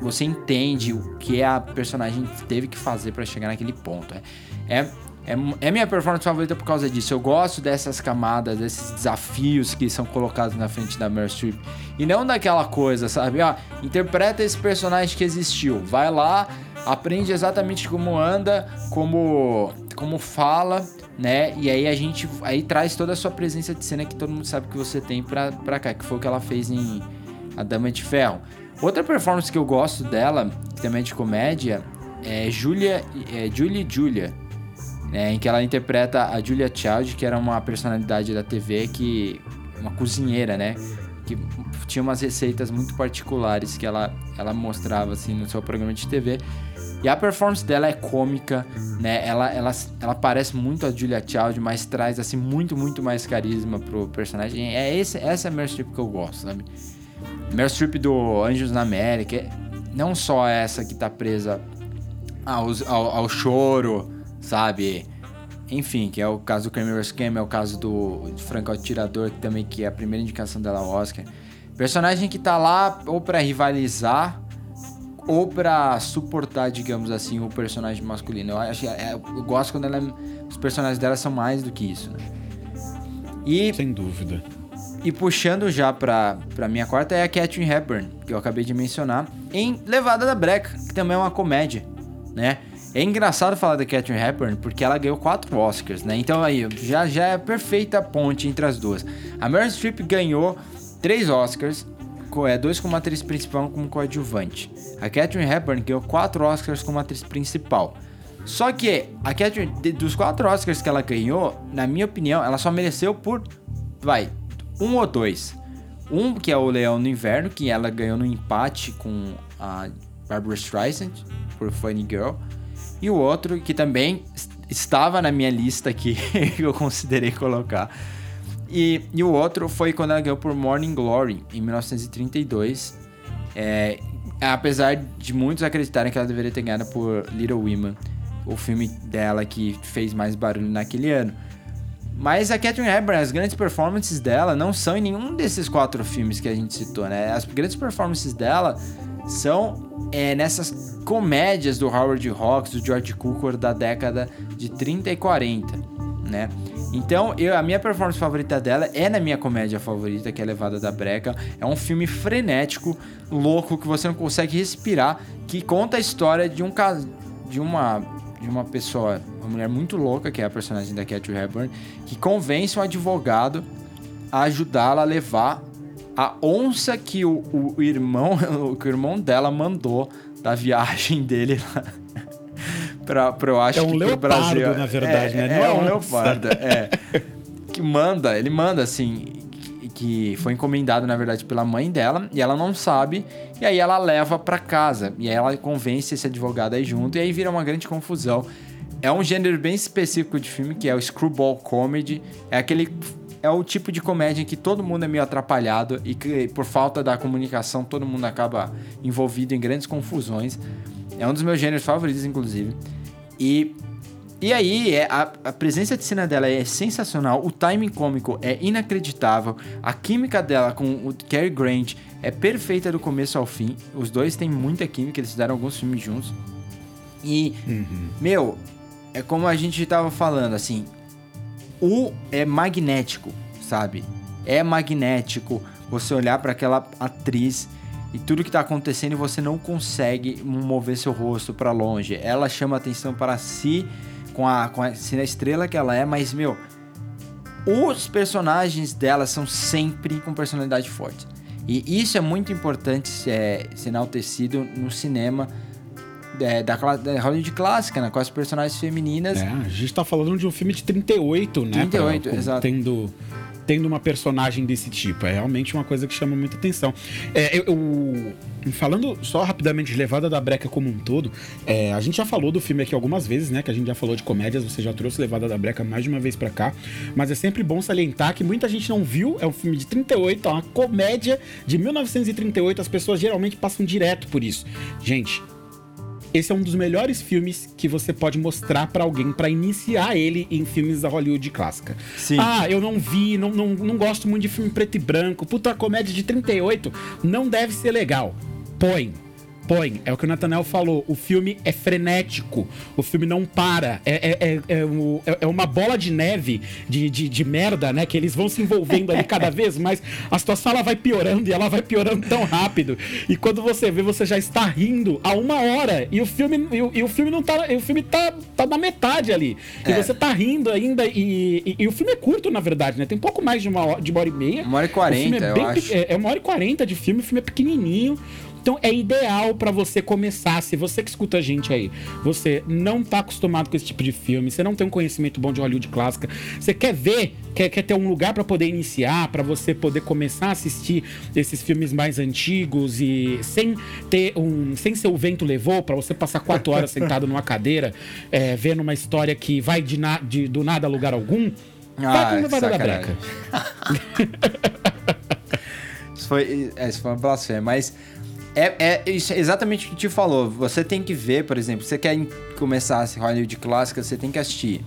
você entende o que a personagem teve que fazer pra chegar naquele ponto. É, é, é, é minha performance favorita por causa disso. Eu gosto dessas camadas, desses desafios que são colocados na frente da Meryl Streep. E não daquela coisa, sabe? Ó, interpreta esse personagem que existiu. Vai lá, aprende exatamente como anda, como, como fala, né? E aí a gente aí traz toda a sua presença de cena que todo mundo sabe que você tem pra, pra cá, que foi o que ela fez em A Dama de Ferro. Outra performance que eu gosto dela, que também é de comédia, é Julia, é Julie Julia, né, em que ela interpreta a Julia Child, que era uma personalidade da TV que uma cozinheira, né, que tinha umas receitas muito particulares que ela ela mostrava assim no seu programa de TV. E a performance dela é cômica, né? Ela, ela, ela parece muito a Julia Child, mas traz assim muito, muito mais carisma pro personagem. É esse, essa é a Meryl Streep que eu gosto, sabe? Meryl Streep do Anjos na América, não só essa que tá presa aos- ao, ao choro, sabe? Enfim, que é o caso do Kramer Scam, é o caso do Franco Atirador, que também que é a primeira indicação dela ao Oscar. Personagem que tá lá ou pra rivalizar ou pra suportar, digamos assim, o personagem masculino. Eu acho, é- eu gosto quando ela, é- os personagens dela são mais do que isso, né? E Sem dúvida. e puxando já pra, pra minha quarta é a Catherine Hepburn, que eu acabei de mencionar, em Levada da Breca, que também é uma comédia, né? É engraçado falar da Catherine Hepburn porque ela ganhou quatro Oscars, né? Então aí, já, já é a perfeita ponte entre as duas. A Meryl Streep ganhou três Oscars, é, dois como atriz principal e um como coadjuvante. A Catherine Hepburn ganhou quatro Oscars como atriz principal. Só que a Catherine, dos quatro Oscars que ela ganhou, na minha opinião, ela só mereceu por, vai, um ou dois. Um que é o Leão no Inverno, que ela ganhou no empate com a Barbara Streisand por Funny Girl. E o outro que também es- estava na minha lista aqui, que eu considerei colocar. E, e o outro foi quando ela ganhou por Morning Glory, em 1932. É, apesar de muitos acreditarem que ela deveria ter ganhado por Little Women, o filme dela que fez mais barulho naquele ano. Mas a Catherine Hepburn, as grandes performances dela não são em nenhum desses quatro filmes que a gente citou, né? As grandes performances dela são é, nessas comédias do Howard Hawks, do George Cukor da década de 30 e 40, né? Então, eu, a minha performance favorita dela é na minha comédia favorita, que é Levada da Breca. É um filme frenético, louco, que você não consegue respirar, que conta a história de um cas- de uma de uma pessoa, uma mulher muito louca, que é a personagem da Catherine Hepburn, que convence um advogado a ajudá-la a levar a onça que o, o irmão, que o irmão dela mandou da viagem dele lá pra, pra eu acho É um que leopardo, Brasil. na verdade, é, né? É, Não é um onça. leopardo, é. Que manda, ele manda assim, que, foi encomendado na verdade pela mãe dela e ela não sabe, e aí ela leva pra casa e aí ela convence esse advogado aí junto e aí vira uma grande confusão. É um gênero bem específico de filme que é o screwball comedy, é aquele é o tipo de comédia em que todo mundo é meio atrapalhado e que por falta da comunicação todo mundo acaba envolvido em grandes confusões. É um dos meus gêneros favoritos inclusive. E E aí, é, a, a presença de cena dela é sensacional, o timing cômico é inacreditável, a química dela com o Cary Grant é perfeita do começo ao fim. Os dois têm muita química, eles fizeram alguns filmes juntos. E, meu, é como a gente tava falando, assim, o é magnético, sabe? É magnético você olhar para aquela atriz e tudo que tá acontecendo e você não consegue mover seu rosto para longe. Ela chama atenção para si com a com a, sendo a estrela que ela é, mas meu, os personagens dela são sempre com personalidade forte. E isso é muito importante é, ser enaltecido no cinema é, da, da Hollywood clássica, né? Com as personagens femininas. É, a gente tá falando de um filme de 38, né? 38, Pra- exato. Tendo, tendo uma personagem desse tipo. É realmente uma coisa que chama muita atenção. É, eu, eu- falando só rapidamente de Levada da Breca como um todo, é, a gente já falou do filme aqui algumas vezes, né? Que a gente já falou de comédias, você já trouxe Levada da Breca mais de uma vez pra cá. Mas é sempre bom salientar que muita gente não viu. É um filme de 38, é uma comédia de 1938. As pessoas geralmente passam direto por isso. Gente, esse é um dos melhores filmes que você pode mostrar pra alguém pra iniciar ele em filmes da Hollywood clássica. Sim. Ah, eu não vi, não, não, não gosto muito de filme preto e branco. Puta, comédia de 38 não deve ser legal. Põe. Põe. É o que o Nathanael falou. O filme é frenético. O filme não para. É, é, é, é, é- é uma bola de neve de, de, de merda, né? Que eles vão se envolvendo ali cada vez mais. A situação ela vai piorando e ela vai piorando tão rápido. E quando você vê, você já está rindo há uma hora. E o filme, e o, e o filme não tá. e o filme tá, tá na metade ali. E É. você tá rindo ainda. E, e- e o filme é curto, na verdade, né? Tem pouco mais de uma hora, de uma hora e meia. Uma hora e quarenta, é bem acho. É, é uma hora e quarenta de filme, o filme é pequenininho. Então é ideal pra você começar. Se você que escuta a gente aí, você não tá acostumado com esse tipo de filme, você não tem um conhecimento bom de Hollywood clássica, você quer ver, quer, quer ter um lugar pra poder iniciar, pra você poder começar a assistir esses filmes mais antigos e sem ter um, sem ser o vento levou, pra você passar quatro horas sentado numa cadeira, é, vendo uma história que vai de, na- de- do nada a lugar algum. vai Ah, Levada da. Breca. Isso foi, é, isso foi uma blasfêmia, mas é, é é exatamente o que te falou. Você tem que ver, por exemplo, você quer começar a Hollywood clássica, você tem que assistir.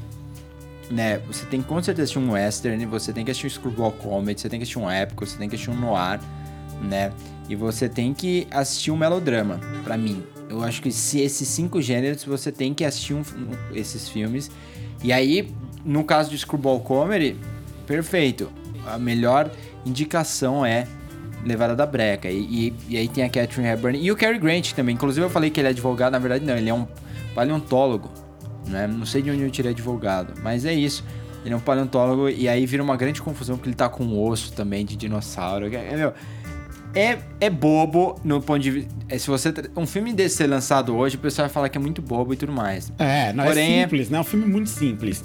Né, você tem com certeza assistir um western, você tem que assistir um screwball comedy, você tem que assistir um épico, você tem que assistir um noir, né? E você tem que assistir um melodrama, pra mim. Eu acho que se esses cinco gêneros você tem que assistir um- esses filmes. E aí, no caso de screwball comedy, perfeito. A melhor indicação é Levada da Breca. E, e- e aí tem a Catherine Hepburn e o Cary Grant também. Inclusive eu falei que ele é advogado, na verdade não, ele é um paleontólogo. Né? Não sei de onde eu tirei advogado, mas é isso. Ele é um paleontólogo e aí vira uma grande confusão porque ele tá com um osso também de dinossauro. É, meu, é, é bobo no ponto de vista. é, Se você. Um filme desse ser lançado hoje, o pessoal vai falar que é muito bobo e tudo mais. É, não Porém, é simples, né? É um filme muito simples.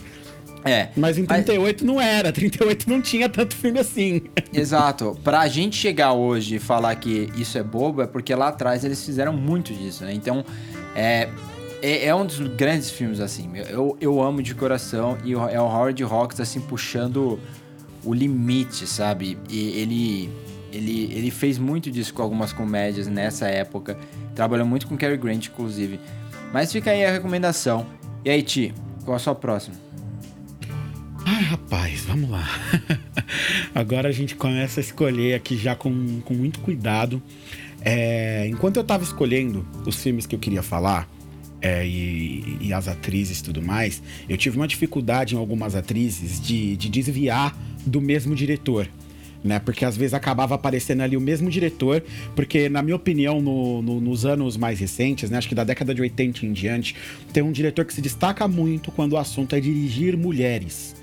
É. Mas em Mas- 38 não era, 38 não tinha tanto filme assim. Exato. Pra gente chegar hoje e falar que isso é bobo, é porque lá atrás eles fizeram muito disso, né? Então, é, é, é um dos grandes filmes, assim. Eu, eu amo de coração e o- é o Howard Hawks, assim, puxando o limite, sabe? E ele, ele, ele fez muito disso com algumas comédias nessa época. Trabalhou muito com Cary Grant, inclusive. Mas fica aí a recomendação. E aí, Ti, qual a sua próxima? Ai, rapaz, vamos lá. Agora a gente começa a escolher aqui já com, com muito cuidado. É, enquanto eu tava escolhendo os filmes que eu queria falar, é, e, e as atrizes e tudo mais, eu tive uma dificuldade em algumas atrizes de, de desviar do mesmo diretor. Né? Porque às vezes acabava aparecendo ali o mesmo diretor, porque, na minha opinião, no- no- nos anos mais recentes, né? Acho que da década de 80 em diante, tem um diretor que se destaca muito quando o assunto é dirigir mulheres.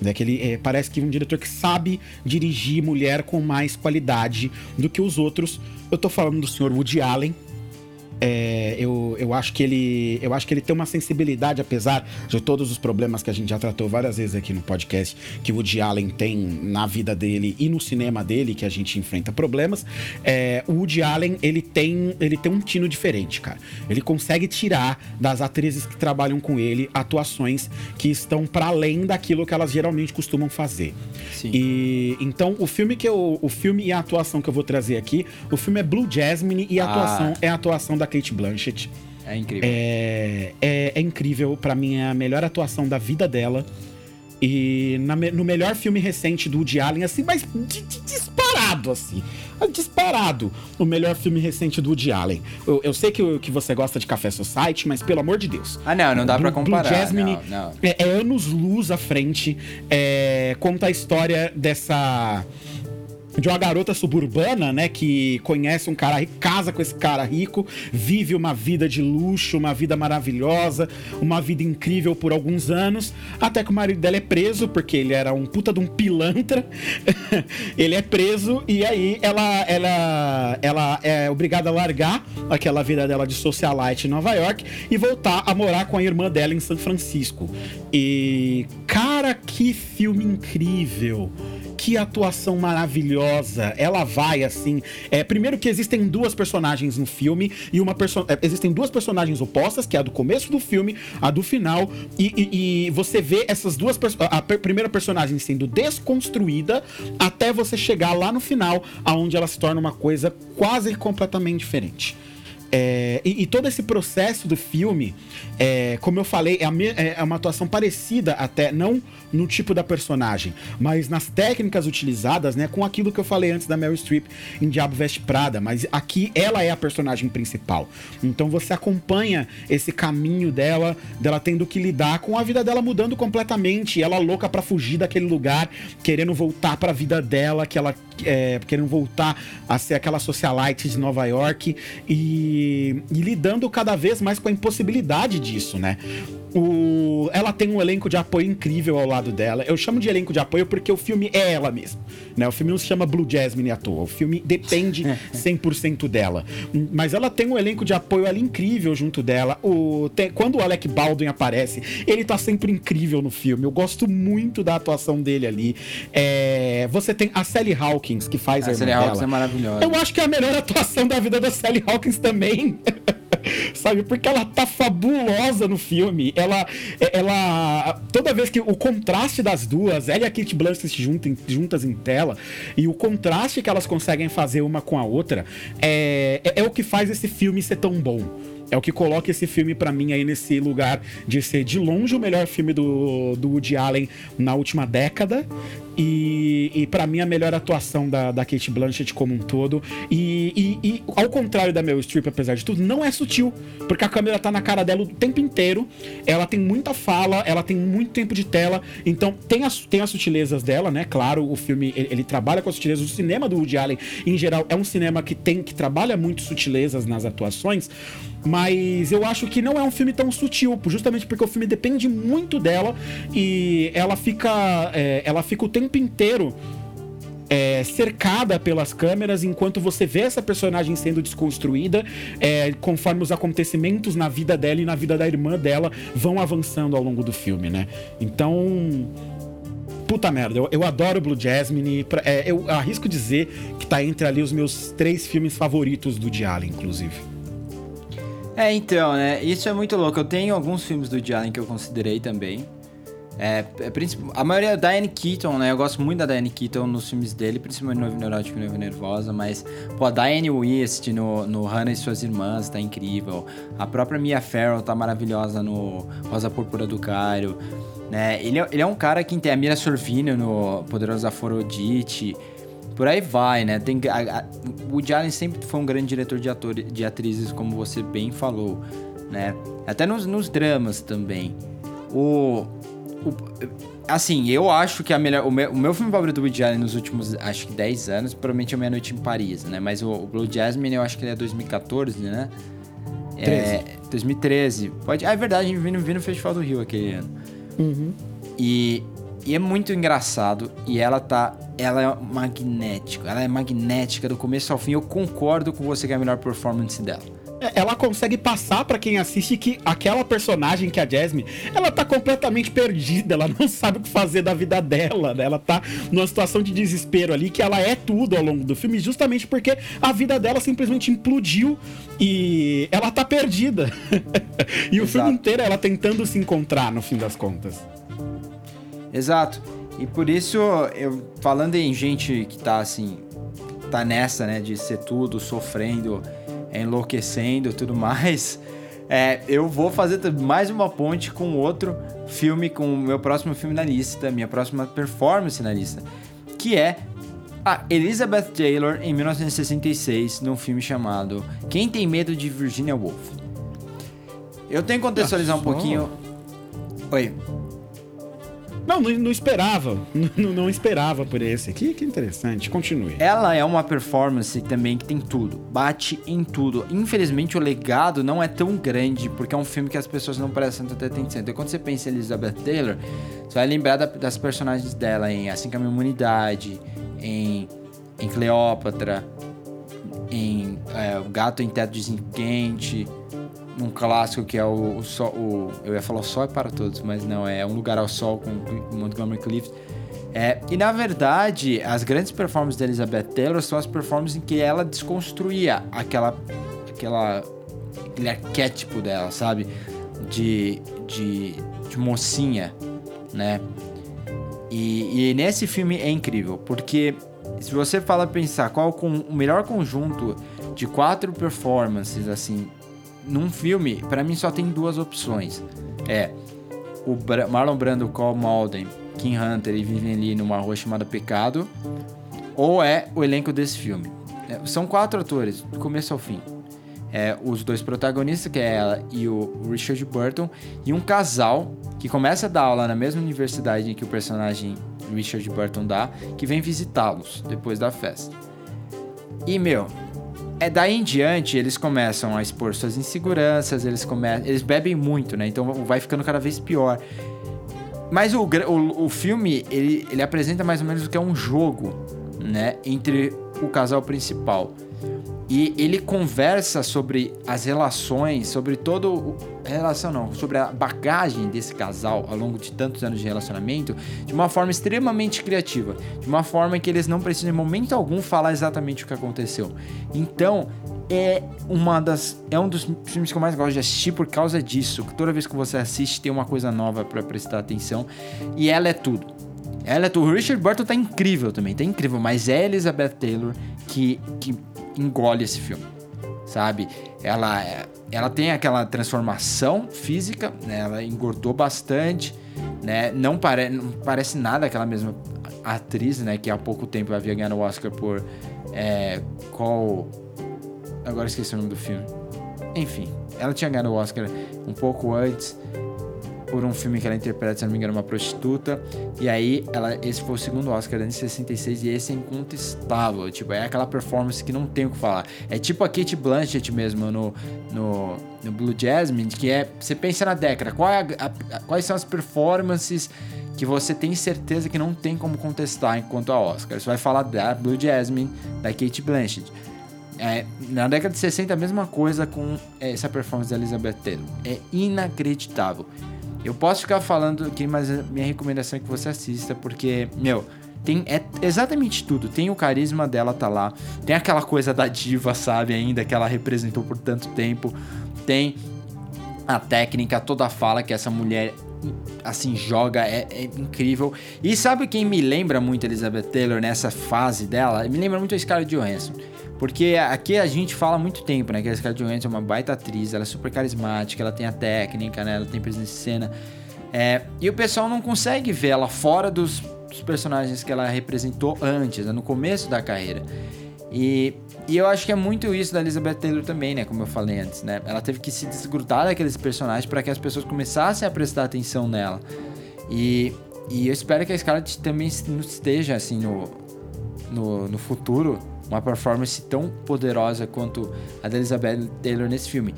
Né, que ele é, parece que um diretor que sabe dirigir mulher com mais qualidade do que os outros. Eu tô falando do senhor Woody Allen. É, eu, eu acho que ele eu acho que ele tem uma sensibilidade apesar de todos os problemas que a gente já tratou várias vezes aqui no podcast que o Woody Allen tem na vida dele e no cinema dele que a gente enfrenta problemas é, o Woody Allen ele tem ele tem um tino diferente cara ele consegue tirar das atrizes que trabalham com ele atuações que estão para além daquilo que elas geralmente costumam fazer Sim. e então o filme que eu o filme e a atuação que eu vou trazer aqui o filme é Blue Jasmine e a Ah. atuação é a atuação da Kate Blanchett. É incrível. É, é, é incrível, pra mim é a melhor atuação da vida dela. E na no melhor filme recente do Woody Allen, assim, mas di- di- disparado, assim. Disparado o melhor filme recente do Woody Allen. Eu, eu sei que, que você gosta de Café Society, mas pelo amor de Deus. Ah, não, não dá pra Blue- comparar. Blue Jasmine não, não. É, é anos luz à frente. É, conta a história dessa. De uma garota suburbana, né? Que conhece um cara rico, casa com esse cara rico, vive uma vida de luxo, uma vida maravilhosa, uma vida incrível por alguns anos, até que o marido dela é preso, porque ele era um puta de um pilantra. ele é preso e aí ela, ela, ela é obrigada a largar aquela vida dela de socialite em Nova York e voltar a morar com a irmã dela em São Francisco. E cara, que filme incrível! Que atuação maravilhosa. Ela vai assim. É, primeiro que existem duas personagens no filme e uma perso é, existem duas personagens opostas, que é a do começo do filme, a do final, e, e- e você vê essas duas a per- primeira personagem sendo desconstruída até você chegar lá no final, aonde ela se torna uma coisa quase completamente diferente. É, e, e todo esse processo do filme, é, como eu falei, é, a é- é uma atuação parecida até, não no tipo da personagem, mas nas técnicas utilizadas, né, com aquilo que eu falei antes da Meryl Streep em Diabo Veste Prada, mas aqui ela é a personagem principal. Então você acompanha esse caminho dela, dela tendo que lidar com a vida dela mudando completamente, ela louca pra fugir daquele lugar, querendo voltar pra vida dela, que ela é, querendo voltar a ser aquela socialite de Nova York e, e lidando cada vez mais com a impossibilidade disso, né? O, ela tem um elenco de apoio incrível ao lado dela. Eu chamo de elenco de apoio porque o filme é ela mesma. Né? O filme não se chama Blue Jasmine à toa. O filme depende 100% dela. Mas ela tem um elenco de apoio ali incrível junto dela. O, tem- quando o Alec Baldwin aparece, ele tá sempre incrível no filme. Eu gosto muito da atuação dele ali. É, você tem a Sally Hawkins, que faz a, A Sally Hawkins dela. é maravilhosa. Eu acho que é a melhor atuação da vida da Sally Hawkins também. Sabe? Porque ela tá fabulosa no filme. Ela. ela toda vez que o contraste das duas, ela e a Kate Blanchett juntam- juntas em tela, e o contraste que elas conseguem fazer uma com a outra é, é, é o que faz esse filme ser tão bom. É o que coloca esse filme pra mim aí nesse lugar de ser de longe o melhor filme do, do Woody Allen na última década. E, e para mim a melhor atuação da, da Kate Blanchett como um todo. E, e- e, ao contrário da Meryl Streep, apesar de tudo, não é sutil. Porque a câmera tá na cara dela o tempo inteiro. Ela tem muita fala, ela tem muito tempo de tela. Então tem as, tem as sutilezas dela, né? Claro, o filme ele, ele trabalha com as sutilezas. O cinema do Woody Allen, em geral, é um cinema que tem que trabalha muito sutilezas nas atuações. Mas eu acho que não é um filme tão sutil, justamente porque o filme depende muito dela e ela fica, é, ela fica o tempo inteiro é, cercada pelas câmeras enquanto você vê essa personagem sendo desconstruída, é, conforme os acontecimentos na vida dela e na vida da irmã dela vão avançando ao longo do filme, né? Então. Puta merda, eu, eu adoro Blue Jasmine. pra- é, eu arrisco dizer que tá entre ali os meus três filmes favoritos do Diallo, inclusive. É, então, né? Isso é muito louco. Eu tenho alguns filmes do Woody Allen que eu considerei também. É, é a maioria é Diane Keaton, né? Eu gosto muito da Diane Keaton nos filmes dele, principalmente Noivo Neurótico e Noivo Nervosa, mas, pô, a Diane West no, no Hannah e Suas Irmãs tá incrível. A própria Mia Farrow tá maravilhosa no Rosa Púrpura do Cairo, né? Ele, é- ele é um cara que tem a Mira Sorvino no Poderoso Afrodite, por aí vai, né? Tem, a, a, o Woody Allen sempre foi um grande diretor de, ator, de atrizes, como você bem falou, né? Até nos, nos dramas também. O, o- Assim, eu acho que a melhor, o, meu, o meu filme favorito do Woody Allen nos últimos, acho que 10 anos, provavelmente é Meia Noite em Paris, né? Mas o, o Blue Jasmine, eu acho que ele é 2014, né? É, 2013. Pode, ah, é verdade, gente viu, viu no Festival do Rio aquele ano. E, e é muito engraçado. E ela tá. Ela é magnética. Ela é magnética do começo ao fim. Eu concordo com você que é a melhor performance dela. É, Ela consegue passar pra quem assiste que aquela personagem que é a Jasmine, ela tá completamente perdida, ela não sabe o que fazer da vida dela, né? Ela tá numa situação de desespero ali, que ela é tudo ao longo do filme, justamente porque a vida dela simplesmente implodiu e ela tá perdida. e o Exato. filme inteiro é ela tentando se encontrar, no fim das contas. Exato. E por isso, eu falando em gente que tá assim, tá nessa, né, de ser tudo, sofrendo, enlouquecendo, tudo mais. É, eu vou fazer mais uma ponte com outro filme, com o meu próximo filme na lista, minha próxima performance na lista, que é a Elizabeth Taylor em 1966, num filme chamado Quem Tem Medo de Virginia Woolf. Eu tenho que contextualizar um pouquinho. Oi. Não, não, não esperava. Não, não esperava por esse. Que, que interessante. Continue. Ela é uma performance também que tem tudo, bate em tudo. Infelizmente o legado não é tão grande, porque é um filme que as pessoas não prestam tanta atenção. Então quando você pensa em Elizabeth Taylor, você vai lembrar da- das personagens dela em Assim Caminha a Humanidade, em, em Cleópatra, em é, O Gato em Teto de Zinco Quente, num clássico que é o, o Sol... O, eu ia falar o Sol é para Todos, mas não, é Um Lugar ao Sol com Montgomery Clift. É, e na verdade, as grandes performances da Elizabeth Taylor são as performances em que ela desconstruía aquela, aquela, aquele arquétipo dela, sabe? De, de, de mocinha, né? E, e nesse filme é incrível, porque se você fala pensar qual com, o melhor conjunto de quatro performances, assim, num filme, pra mim só tem duas opções. É o Bra- Marlon Brando, Cole Malden, Kim Hunter e Vivian Lee numa rua chamada Pecado, ou é o elenco desse filme. É, são quatro atores, do começo ao fim. É, os dois protagonistas, que é ela e o Richard Burton, e um casal que começa a dar aula na mesma universidade em que o personagem Richard Burton dá, que vem visitá-los depois da festa. E, meu, é daí em diante eles começam a expor suas inseguranças, eles começam, eles bebem muito, né? Então vai ficando cada vez pior. Mas o, o, o filme, ele, ele apresenta mais ou menos o que é um jogo, né? Entre o casal principal. E ele conversa sobre as relações, sobre todo. Relação não, sobre a bagagem desse casal ao longo de tantos anos de relacionamento, de uma forma extremamente criativa. De uma forma que eles não precisam em momento algum falar exatamente o que aconteceu. Então, é uma das. É um dos filmes que eu mais gosto de assistir por causa disso. Toda vez que você assiste, tem uma coisa nova pra prestar atenção. E ela é tudo. Ela é tudo. O Richard Burton tá incrível também, tá incrível, mas é Elizabeth Taylor que, que engole esse filme, sabe? Ela, ela tem aquela transformação física, né? Ela engordou bastante, né? Não, pare, não parece nada aquela mesma atriz, né? Que há pouco tempo havia ganhado o Oscar por é, qual... Agora esqueci o nome do filme. Enfim, ela tinha ganhado o Oscar um pouco antes por um filme que ela interpreta, se não me engano, uma prostituta. E aí, ela, esse foi o segundo Oscar em 66 e esse é incontestável. Tipo, é aquela performance que não tem o que falar. É tipo a Kate Blanchett mesmo no, no, no Blue Jasmine, que é. Você pensa na década, qual é a- a- a- quais são as performances que você tem certeza que não tem como contestar enquanto a Oscar? Você vai falar da Blue Jasmine, da Kate Blanchett. É, na década de 60, a mesma coisa com essa performance da Elizabeth Taylor. É inacreditável. Eu posso ficar falando aqui, mas minha recomendação é que você assista, porque, meu, tem é exatamente tudo. Tem o carisma dela tá lá, tem aquela coisa da diva, sabe, ainda que ela representou por tanto tempo. Tem a técnica, toda a fala que essa mulher assim joga é, é incrível. E sabe quem me lembra muito Elizabeth Taylor nessa fase dela? Me lembra muito a Scarlett Johansson. Porque aqui a gente fala há muito tempo, né? Que a Scarlett Johansson é uma baita atriz, ela é super carismática, ela tem a técnica, né? Ela tem presença em cena. É, e o pessoal não consegue ver ela fora dos, dos personagens que ela representou antes, né? no começo da carreira. E, e eu acho que é muito isso da Elizabeth Taylor também, né? Como eu falei antes, né? Ela teve que se desgrudar daqueles personagens para que as pessoas começassem a prestar atenção nela. E, e eu espero que a Scarlett também esteja, assim, no, no, no futuro, uma performance tão poderosa quanto a da Elizabeth Taylor nesse filme.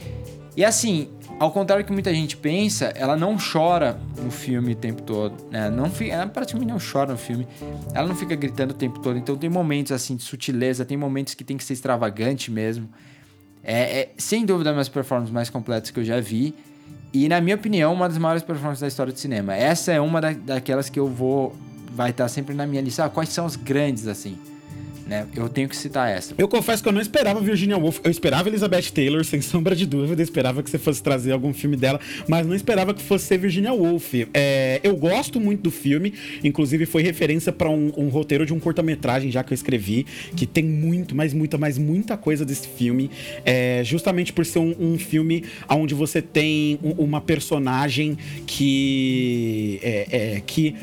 E assim, ao contrário do que muita gente pensa, ela não chora no filme o tempo todo, né? Não fica, ela praticamente não chora no filme. Ela não fica gritando o tempo todo. Então tem momentos assim de sutileza, tem momentos que tem que ser extravagante mesmo. É, é sem dúvida uma das performances mais completas que eu já vi. E na minha opinião, uma das maiores performances da história do cinema. Essa é uma da, daquelas que eu vou vai estar sempre na minha lista. Ah, quais são os grandes assim? Né? Eu tenho que citar essa. Eu confesso que eu não esperava Virginia Woolf. Eu esperava Elizabeth Taylor, sem sombra de dúvida. Eu esperava que você fosse trazer algum filme dela, mas não esperava que fosse ser Virginia Woolf. É, eu gosto muito do filme, inclusive foi referência para um, um, roteiro de um curta-metragem já que eu escrevi, que tem muito, mas muita, mas muita coisa desse filme. É, justamente por ser um, um filme onde você tem uma personagem que. É, é, que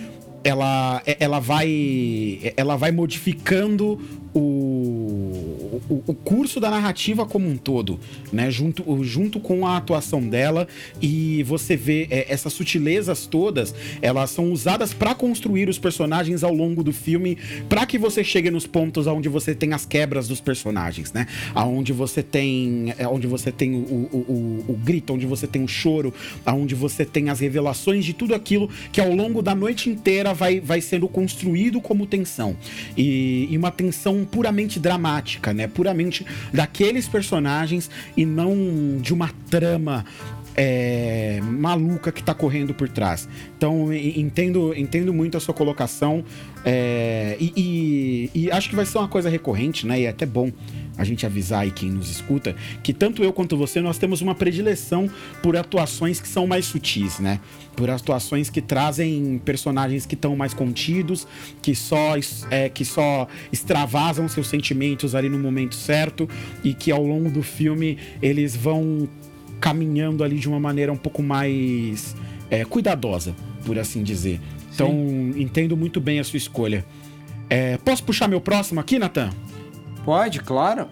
ela, ela vai ela vai modificando o, o, o, curso da narrativa como um todo, né? Junto, junto com a atuação dela e você vê é, essas sutilezas todas, elas são usadas para construir os personagens ao longo do filme, para que você chegue nos pontos onde você tem as quebras dos personagens, né? Aonde você tem, é, onde você tem o, o, o, o grito, onde você tem o choro, aonde você tem as revelações de tudo aquilo que ao longo da noite inteira vai, vai sendo construído como tensão e, e uma tensão puramente dramática, né? Puramente daqueles personagens e não de uma trama é, maluca que tá correndo por trás. Então, entendo, entendo muito a sua colocação é, e, e, e, acho que vai ser uma coisa recorrente, né? E é até bom a gente avisar aí quem nos escuta que tanto eu quanto você nós temos uma predileção por atuações que são mais sutis, né? Por atuações que trazem personagens que estão mais contidos, que só é, que só extravasam seus sentimentos ali no momento certo e que ao longo do filme eles vão caminhando ali de uma maneira um pouco mais é, cuidadosa, por assim dizer. Então, Sim. entendo muito bem a sua escolha. É, posso puxar meu próximo aqui, Natan? Pode, claro.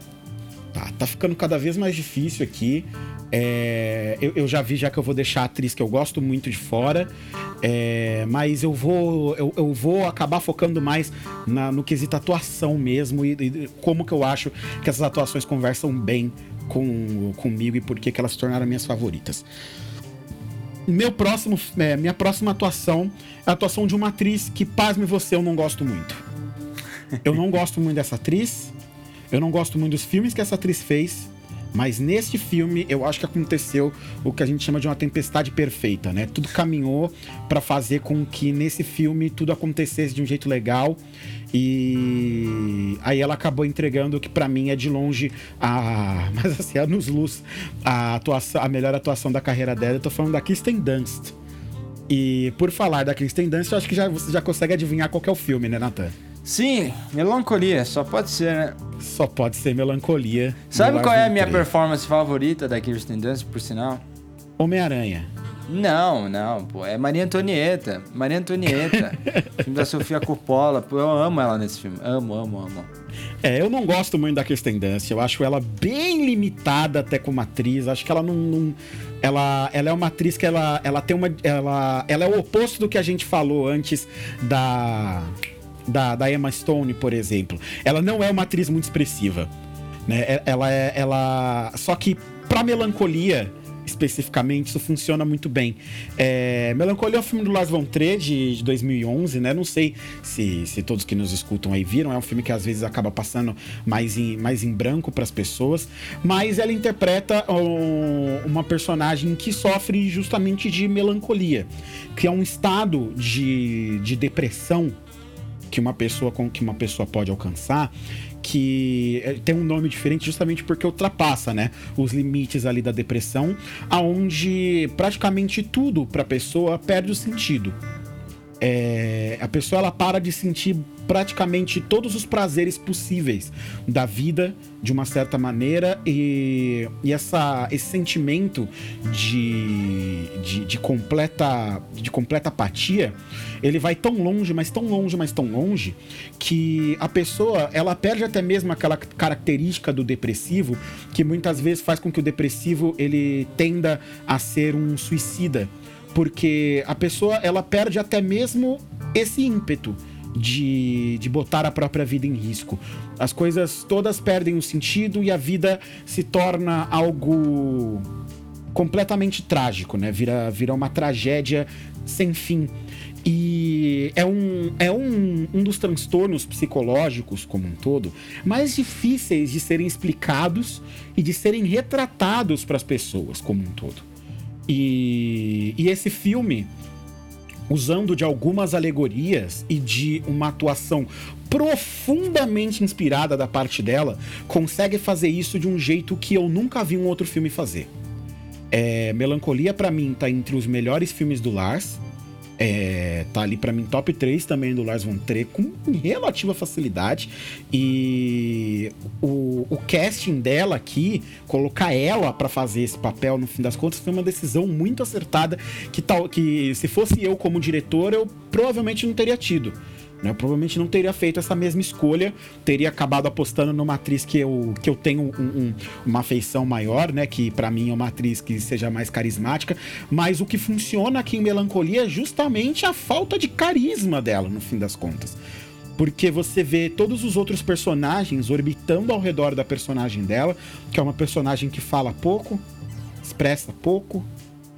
Tá, tá ficando cada vez mais difícil aqui. É, eu, eu, já vi, já que eu vou deixar a atriz que eu gosto muito de fora. É, mas eu vou, eu, eu, vou acabar focando mais na, no quesito atuação mesmo e, e, como que eu acho que essas atuações conversam bem com, comigo e por que elas se tornaram minhas favoritas. Meu próximo, é, minha próxima atuação é a atuação de uma atriz que, pasme você, eu não gosto muito. Eu não gosto muito dessa atriz. Eu não gosto muito dos filmes que essa atriz fez, mas neste filme eu acho que aconteceu o que a gente chama de uma tempestade perfeita, né? Tudo caminhou para fazer com que nesse filme tudo acontecesse de um jeito legal. E aí ela acabou entregando o que para mim é de longe a, mas assim, anos luz, a atuação, a melhor atuação da carreira dela. Eu tô falando da Kristen Dunst. E por falar da Kristen Dunst, eu acho que já, você já consegue adivinhar qual é o filme, né, Nathan? Sim, melancolia, só pode ser, né? Só pode ser melancolia. Sabe qual é a minha performance favorita da Kirsten Dunst, por sinal? Homem-Aranha. Não, não, pô, é Maria Antonieta. Maria Antonieta. filme da Sofia Coppola. Pô, eu amo ela nesse filme. Amo, amo, amo. É, eu não gosto muito da Kirsten Dunst. Eu acho ela bem limitada até como atriz. Acho que ela não, não ela, ela é uma atriz que ela, ela tem uma ela, ela é o oposto do que a gente falou antes da da, da Emma Stone, por exemplo. Ela não é uma atriz muito expressiva. Né? Ela é. Ela. Só que pra melancolia especificamente, isso funciona muito bem. É, Melancolia é um filme do Lars von Trier de, de 2011, né? Não sei se, se todos que nos escutam aí viram, é um filme que às vezes acaba passando mais em, mais em branco para as pessoas, mas ela interpreta um, uma personagem que sofre justamente de melancolia, que é um estado de, de depressão que uma pessoa com que uma pessoa pode alcançar que é, tem um nome diferente justamente porque ultrapassa, né, os limites ali da depressão, aonde praticamente tudo para a pessoa perde o sentido. É, a pessoa ela para de sentir praticamente todos os prazeres possíveis da vida de uma certa maneira e, e essa, esse sentimento de, de, de, completa, de completa apatia ele vai tão longe, mas tão longe, mas tão longe que a pessoa ela perde até mesmo aquela característica do depressivo que muitas vezes faz com que o depressivo ele tenda a ser um suicida porque a pessoa ela perde até mesmo esse ímpeto de, de botar a própria vida em risco. As coisas todas perdem o sentido e a vida se torna algo completamente trágico, né? Vira, vira uma tragédia sem fim. E é um, é um, um dos transtornos psicológicos como um todo mais difíceis de serem explicados e de serem retratados para as pessoas como um todo. E, e esse filme, usando de algumas alegorias e de uma atuação profundamente inspirada da parte dela, consegue fazer isso de um jeito que eu nunca vi um outro filme fazer. É, Melancolia, para mim, tá entre os melhores filmes do Lars. É, tá ali para mim top 3 também do Lars von Trier com relativa facilidade. E o, o casting dela aqui colocar ela para fazer esse papel no fim das contas foi uma decisão muito acertada que tal que se fosse eu como diretor eu provavelmente não teria tido né? Eu provavelmente não teria feito essa mesma escolha, teria acabado apostando numa atriz que eu, que eu tenho um, um, uma afeição maior, né? Que para mim é uma atriz que seja mais carismática. Mas o que funciona aqui em Melancolia é justamente a falta de carisma dela, no fim das contas. Porque você vê todos os outros personagens orbitando ao redor da personagem dela, que é uma personagem que fala pouco, expressa pouco,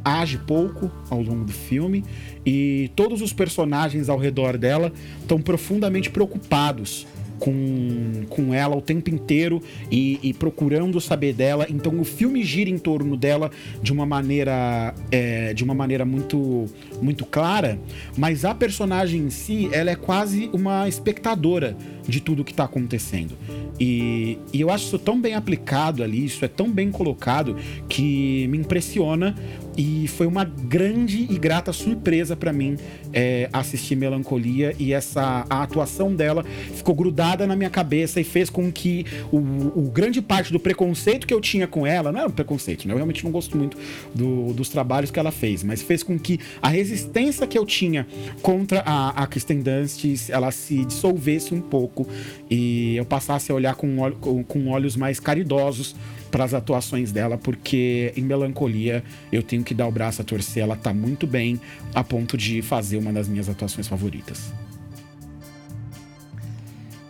age pouco ao longo do filme e todos os personagens ao redor dela estão profundamente preocupados com, com ela o tempo inteiro e, e, procurando saber dela. Então o filme gira em torno dela de uma maneira é, de uma maneira muito muito clara, mas a personagem em si ela é quase uma espectadora de tudo que está acontecendo. E, e, eu acho isso tão bem aplicado ali, isso é tão bem colocado que me impressiona e foi uma grande e grata surpresa para mim é, assistir Melancolia e essa a atuação dela ficou grudada na minha cabeça e fez com que o, o grande parte do preconceito que eu tinha com ela, não era um preconceito, né? eu realmente não gosto muito do, dos trabalhos que ela fez, mas fez com que a resistência que eu tinha contra a, a Kristen Dunst ela se dissolvesse um pouco e eu passasse a olhar com, com, com olhos mais caridosos para as atuações dela, porque em Melancolia eu tenho que dar o braço a torcer, ela tá muito bem a ponto de fazer uma das minhas atuações favoritas.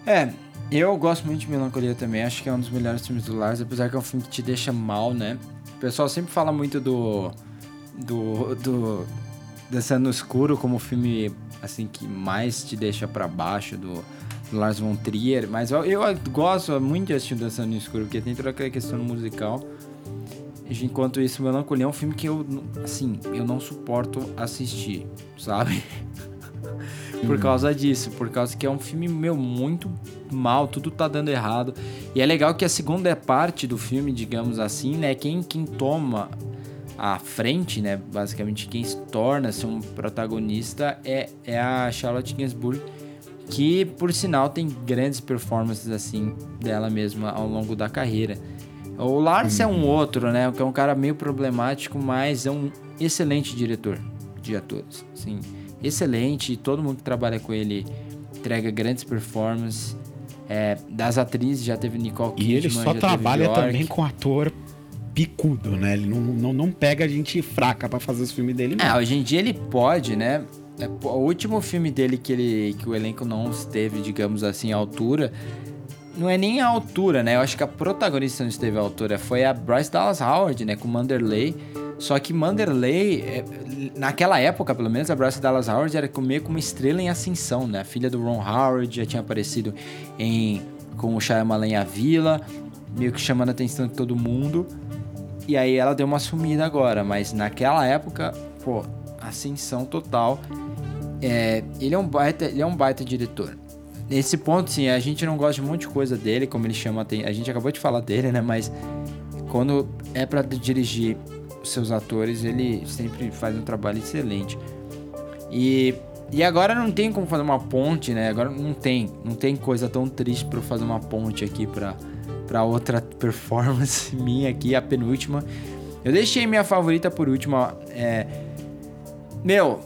É, eu gosto muito de Melancolia também, acho que é um dos melhores filmes do Lars, apesar que é um filme que te deixa mal, né? O pessoal sempre fala muito do. do. do. Dançando no Escuro como o filme, assim, que mais te deixa para baixo do Lars von Trier, mas eu, eu gosto muito de assistir Dançando no Escuro, porque tem toda aquela questão musical. Enquanto isso, Melancolia é um filme que eu, assim, eu não suporto assistir, sabe? por hum. causa disso, por causa que é um filme, meu, muito mal, tudo tá dando errado. E é legal que a segunda parte do filme, digamos assim, né, quem, quem toma a frente, né, basicamente quem se torna-se um protagonista é, é a Charlotte Gainsbourg, que por sinal tem grandes performances assim dela mesma ao longo da carreira. O Lars hum. é um uhum. outro, né? Que é um cara meio problemático, mas é um excelente diretor de atores. Sim, excelente. Todo mundo que trabalha com ele entrega grandes performances. É, das atrizes já teve Nicole Kidman. E ele só trabalha também com ator picudo, né? Ele não, não, não pega gente fraca para fazer os filmes dele. Não. É, hoje em dia ele pode, né? É, o último filme dele que, ele, que o elenco não esteve, digamos assim, à altura. Não é nem a altura, né? Eu acho que a protagonista não esteve à altura. Foi a Bryce Dallas Howard, né? Com Manderley. Só que Manderley, é, naquela época, pelo menos, a Bryce Dallas Howard era meio como uma estrela em ascensão, né? A filha do Ron Howard já tinha aparecido em com o Shyamalan em A Vila, meio que chamando a atenção de todo mundo. E aí ela deu uma sumida agora, mas naquela época, pô, ascensão total. É, ele, é um baita, ele é um baita diretor. Nesse ponto, sim, a gente não gosta de um monte de coisa dele, como ele chama. A gente acabou de falar dele, né? Mas quando é para dirigir os seus atores, ele sempre faz um trabalho excelente. E, e agora não tem como fazer uma ponte, né? Agora não tem. Não tem coisa tão triste para fazer uma ponte aqui para para outra performance minha aqui, a penúltima. Eu deixei minha favorita por última. É, meu,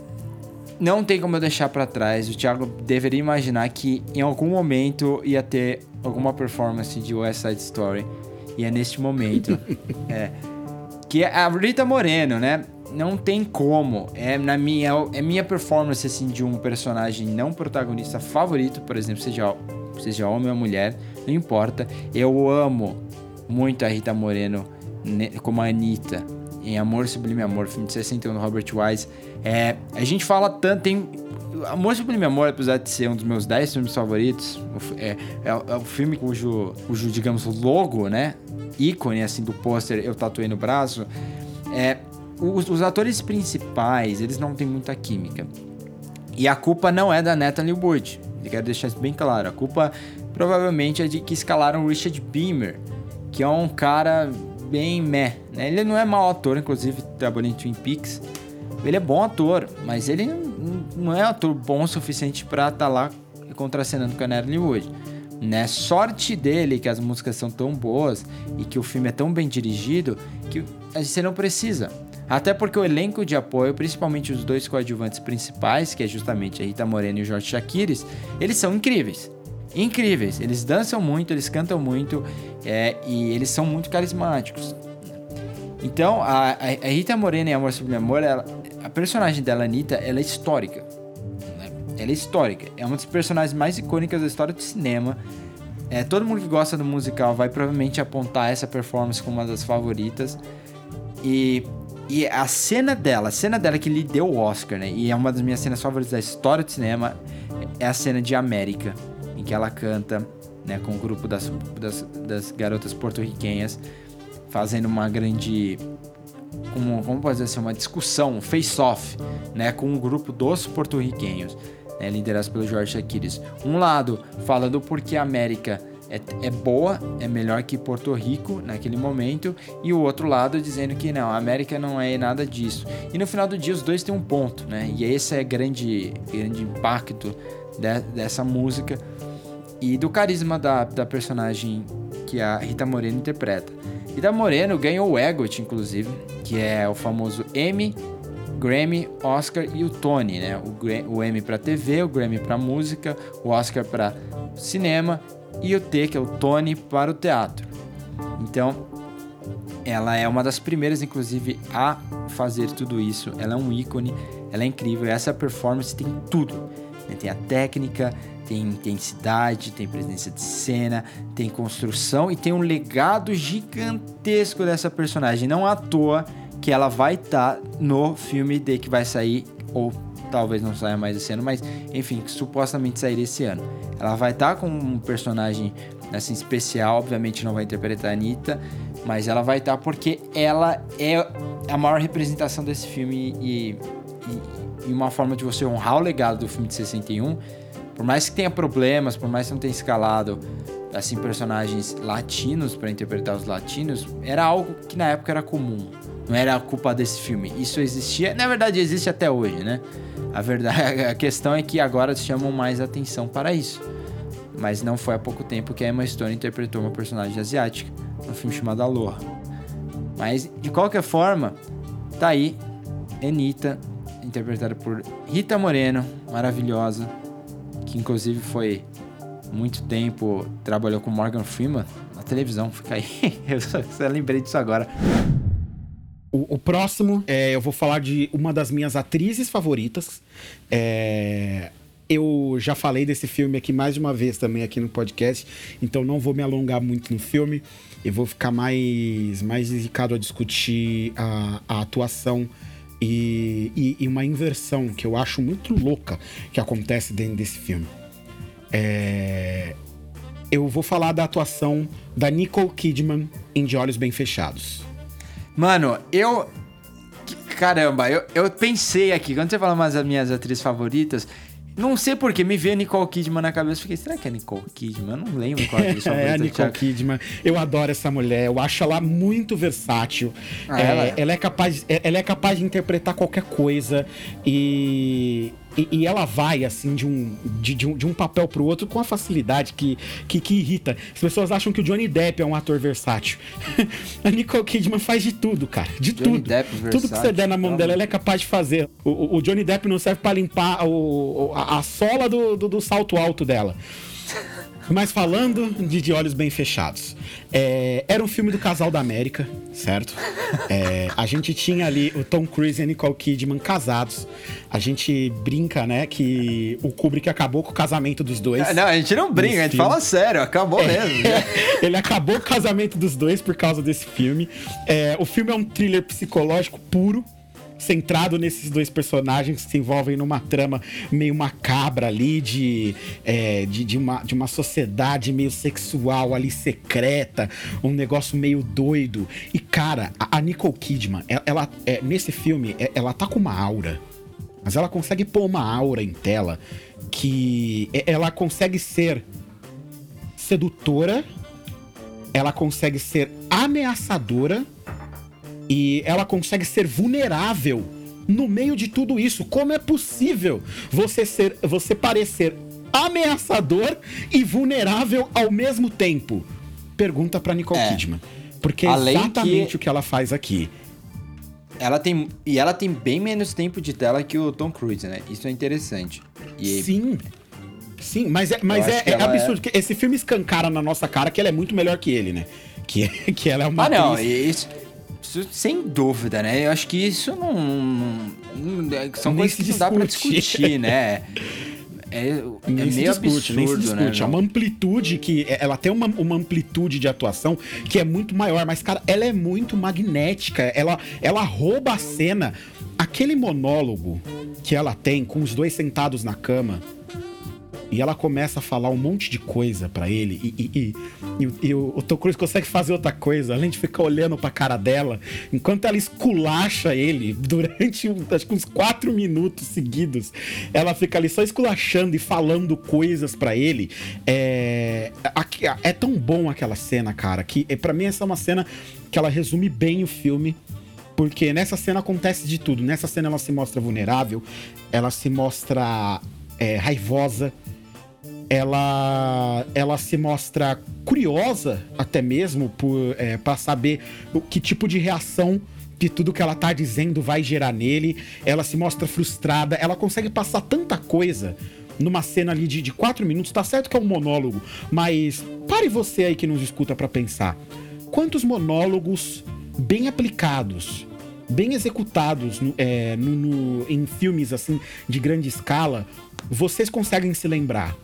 não tem como eu deixar para trás. O Thiago deveria imaginar que em algum momento ia ter alguma performance de West Side Story. E é neste momento. é. Que é a Rita Moreno, né? Não tem como. É na minha é minha performance assim de um personagem não protagonista favorito, por exemplo, seja seja homem ou mulher, não importa. Eu amo muito a Rita Moreno como a Anitta em Amor Sublime Amor, filme de 61 do Robert Wise. É, a gente fala tanto, tem Amor Sublime Amor, apesar de ser um dos meus 10 filmes favoritos, é, é, é o filme cujo, cujo, digamos, logo, né? ícone, assim, do pôster eu tatuei no braço. É, os, os, atores principais, eles não têm muita química. E a culpa não é da Natalie Wood. Eu quero deixar isso bem claro. A culpa provavelmente é de que escalaram Richard Beamer, que é um cara bem meh. Né? Ele não é mau ator, inclusive trabalhou em Twin Peaks. Ele é bom ator, mas ele não é ator bom o suficiente para estar tá lá contracenando com a Natalie Wood. Né? Sorte dele que as músicas são tão boas e que o filme é tão bem dirigido que você não precisa. Até porque o elenco de apoio, principalmente os dois coadjuvantes principais, que é justamente a Rita Moreno e o Jorge Shakiris, eles são incríveis. Incríveis. Eles dançam muito, eles cantam muito é, e eles são muito carismáticos. Então, a, a Rita Moreno em Amor Sobre Amor, ela, a personagem dela, Anitta, ela é histórica. Né? Ela é histórica. É uma das personagens mais icônicas da história do cinema. É, todo mundo que gosta do musical vai provavelmente apontar essa performance como uma das favoritas. E, e a cena dela, a cena dela que lhe deu o Oscar, né? E é uma das minhas cenas favoritas da história do cinema, é a cena de América, em que ela canta né, com o grupo das, das, das garotas porto-riquenhas, fazendo uma grande como, como pode dizer assim, uma discussão, um face-off, né, com um grupo dos porto-riquenhos, né, liderados pelo Jorge Aquiles. Um lado falando porque a América é, é, boa, é melhor que Porto Rico naquele momento, e o outro lado dizendo que não, a América não é nada disso. E no final do dia os dois têm um ponto, né? E esse é grande, grande impacto de, dessa música e do carisma da, da personagem que a Rita Moreno interpreta. Rita Moreno ganhou o EGOT, inclusive, que é o famoso Emmy, Grammy, Oscar e o Tony, né? O, o Emmy para TV, o Grammy para música, o Oscar para cinema e o T, que é o Tony, para o teatro. Então, ela é uma das primeiras, inclusive, a fazer tudo isso. Ela é um ícone, ela é incrível. Essa performance tem tudo. Né? Tem a técnica, tem intensidade, tem presença de cena, tem construção e tem um legado gigantesco dessa personagem. Não à toa que ela vai estar tá no filme de que vai sair, ou talvez não saia mais esse ano, mas enfim, supostamente sair esse ano. Ela vai estar tá com um personagem assim especial, obviamente não vai interpretar a Anitta, mas ela vai estar tá porque ela é a maior representação desse filme e, e, e uma forma de você honrar o legado do filme de 61 por mais que tenha problemas, por mais que não tenha escalado assim personagens latinos para interpretar os latinos, era algo que na época era comum. Não era a culpa desse filme. Isso existia, na verdade existe até hoje, né? A verdade, a questão é que agora chamam mais atenção para isso. Mas não foi há pouco tempo que a Emma Stone interpretou uma personagem asiática no filme chamado Aloha. Mas de qualquer forma, tá aí Anitta, interpretada por Rita Moreno, maravilhosa, que inclusive foi muito tempo, trabalhou com Morgan Freeman na televisão, fica aí. eu só, só lembrei disso agora. O, o, próximo, é, eu vou falar de uma das minhas atrizes favoritas. É, eu já falei desse filme aqui mais de uma vez também aqui no podcast, então não vou me alongar muito no filme. Eu vou ficar mais, mais dedicado a discutir a, a atuação e, e, e, uma inversão que eu acho muito louca que acontece dentro desse filme. É... Eu vou falar da atuação da Nicole Kidman em De Olhos Bem Fechados. Mano, eu. Caramba, eu, eu pensei aqui, quando você fala umas das minhas atrizes favoritas, não sei porquê, me veio Nicole Kidman na cabeça. Fiquei, será que é Nicole Kidman? Eu não lembro qual é a É a Nicole Kidman. Eu adoro essa mulher. Eu acho ela muito versátil. Ah, é, ela, é. ela, é capaz, ela é capaz de interpretar qualquer coisa. E e, e, ela vai, assim, de um, de, de, um, de um papel pro outro com a facilidade que, que, que, irrita. As pessoas acham que o Johnny Depp é um ator versátil. a Nicole Kidman faz de tudo, cara. De Johnny tudo. Depp versátil, tudo que você der na mão dela, ela é capaz de fazer. O, o Johnny Depp não serve para limpar o, a, a sola do, do, do salto alto dela. Mas falando de De Olhos Bem Fechados, é, era um filme do Casal da América, certo? É, a gente tinha ali o Tom Cruise e a Nicole Kidman casados. A gente brinca, né, que o Kubrick acabou com o casamento dos dois. Não, a gente não brinca, a gente filme. fala sério, acabou é, mesmo. ele acabou com o casamento dos dois por causa desse filme. É, o filme é um thriller psicológico puro, centrado nesses dois personagens que se envolvem numa trama meio macabra ali de, é, de, de, uma, de uma sociedade meio sexual ali secreta, um negócio meio doido. E cara, a, a Nicole Kidman, ela, ela é, nesse filme, é, ela tá com uma aura, mas ela consegue pôr uma aura em tela que e- ela consegue ser sedutora, ela consegue ser ameaçadora e ela consegue ser vulnerável no meio de tudo isso. Como é possível você ser, você parecer ameaçador e vulnerável ao mesmo tempo? Pergunta pra Nicole É. Kidman. Porque é exatamente que- o que ela faz aqui. Ela tem. E ela tem bem menos tempo de tela que o Tom Cruise, né? Isso é interessante. E Sim. Sim, mas é, mas é, é ela absurdo. que Esse filme escancara na nossa cara que ela é muito melhor que ele, né? Que, que ela é uma Ah, não, atriz- isso, isso sem dúvida, né? Eu acho que isso não. não- não- é- são Nem coisas que não dá pra discutir, né? É, é Nem meio discute, absurdo, nem se discute. né? É uma amplitude que. Ela tem uma, uma amplitude de atuação que é muito maior, mas, cara, ela é muito magnética. Ela, ela rouba a cena. Aquele monólogo que ela tem com os dois sentados na cama. E ela começa a falar um monte de coisa pra ele. E, e, e- e- e o, o Tom Cruise consegue fazer outra coisa, além de ficar olhando pra cara dela, enquanto ela esculacha ele durante acho que uns quatro minutos seguidos. Ela fica ali só esculachando e falando coisas pra ele. É, é tão bom aquela cena, cara, que é, para mim essa é uma cena que ela resume bem o filme. Porque nessa cena acontece de tudo. Nessa cena ela se mostra vulnerável, ela se mostra é, raivosa, ela ela se mostra curiosa até mesmo é, para saber o que tipo de reação que tudo que ela tá dizendo vai gerar nele. Ela se mostra frustrada, ela consegue passar tanta coisa numa cena ali de, de quatro minutos. Tá certo que é um monólogo, mas pare você aí que nos escuta pra pensar. Quantos monólogos bem aplicados, bem executados no- é, no- no- em filmes assim de grande escala, vocês conseguem se lembrar?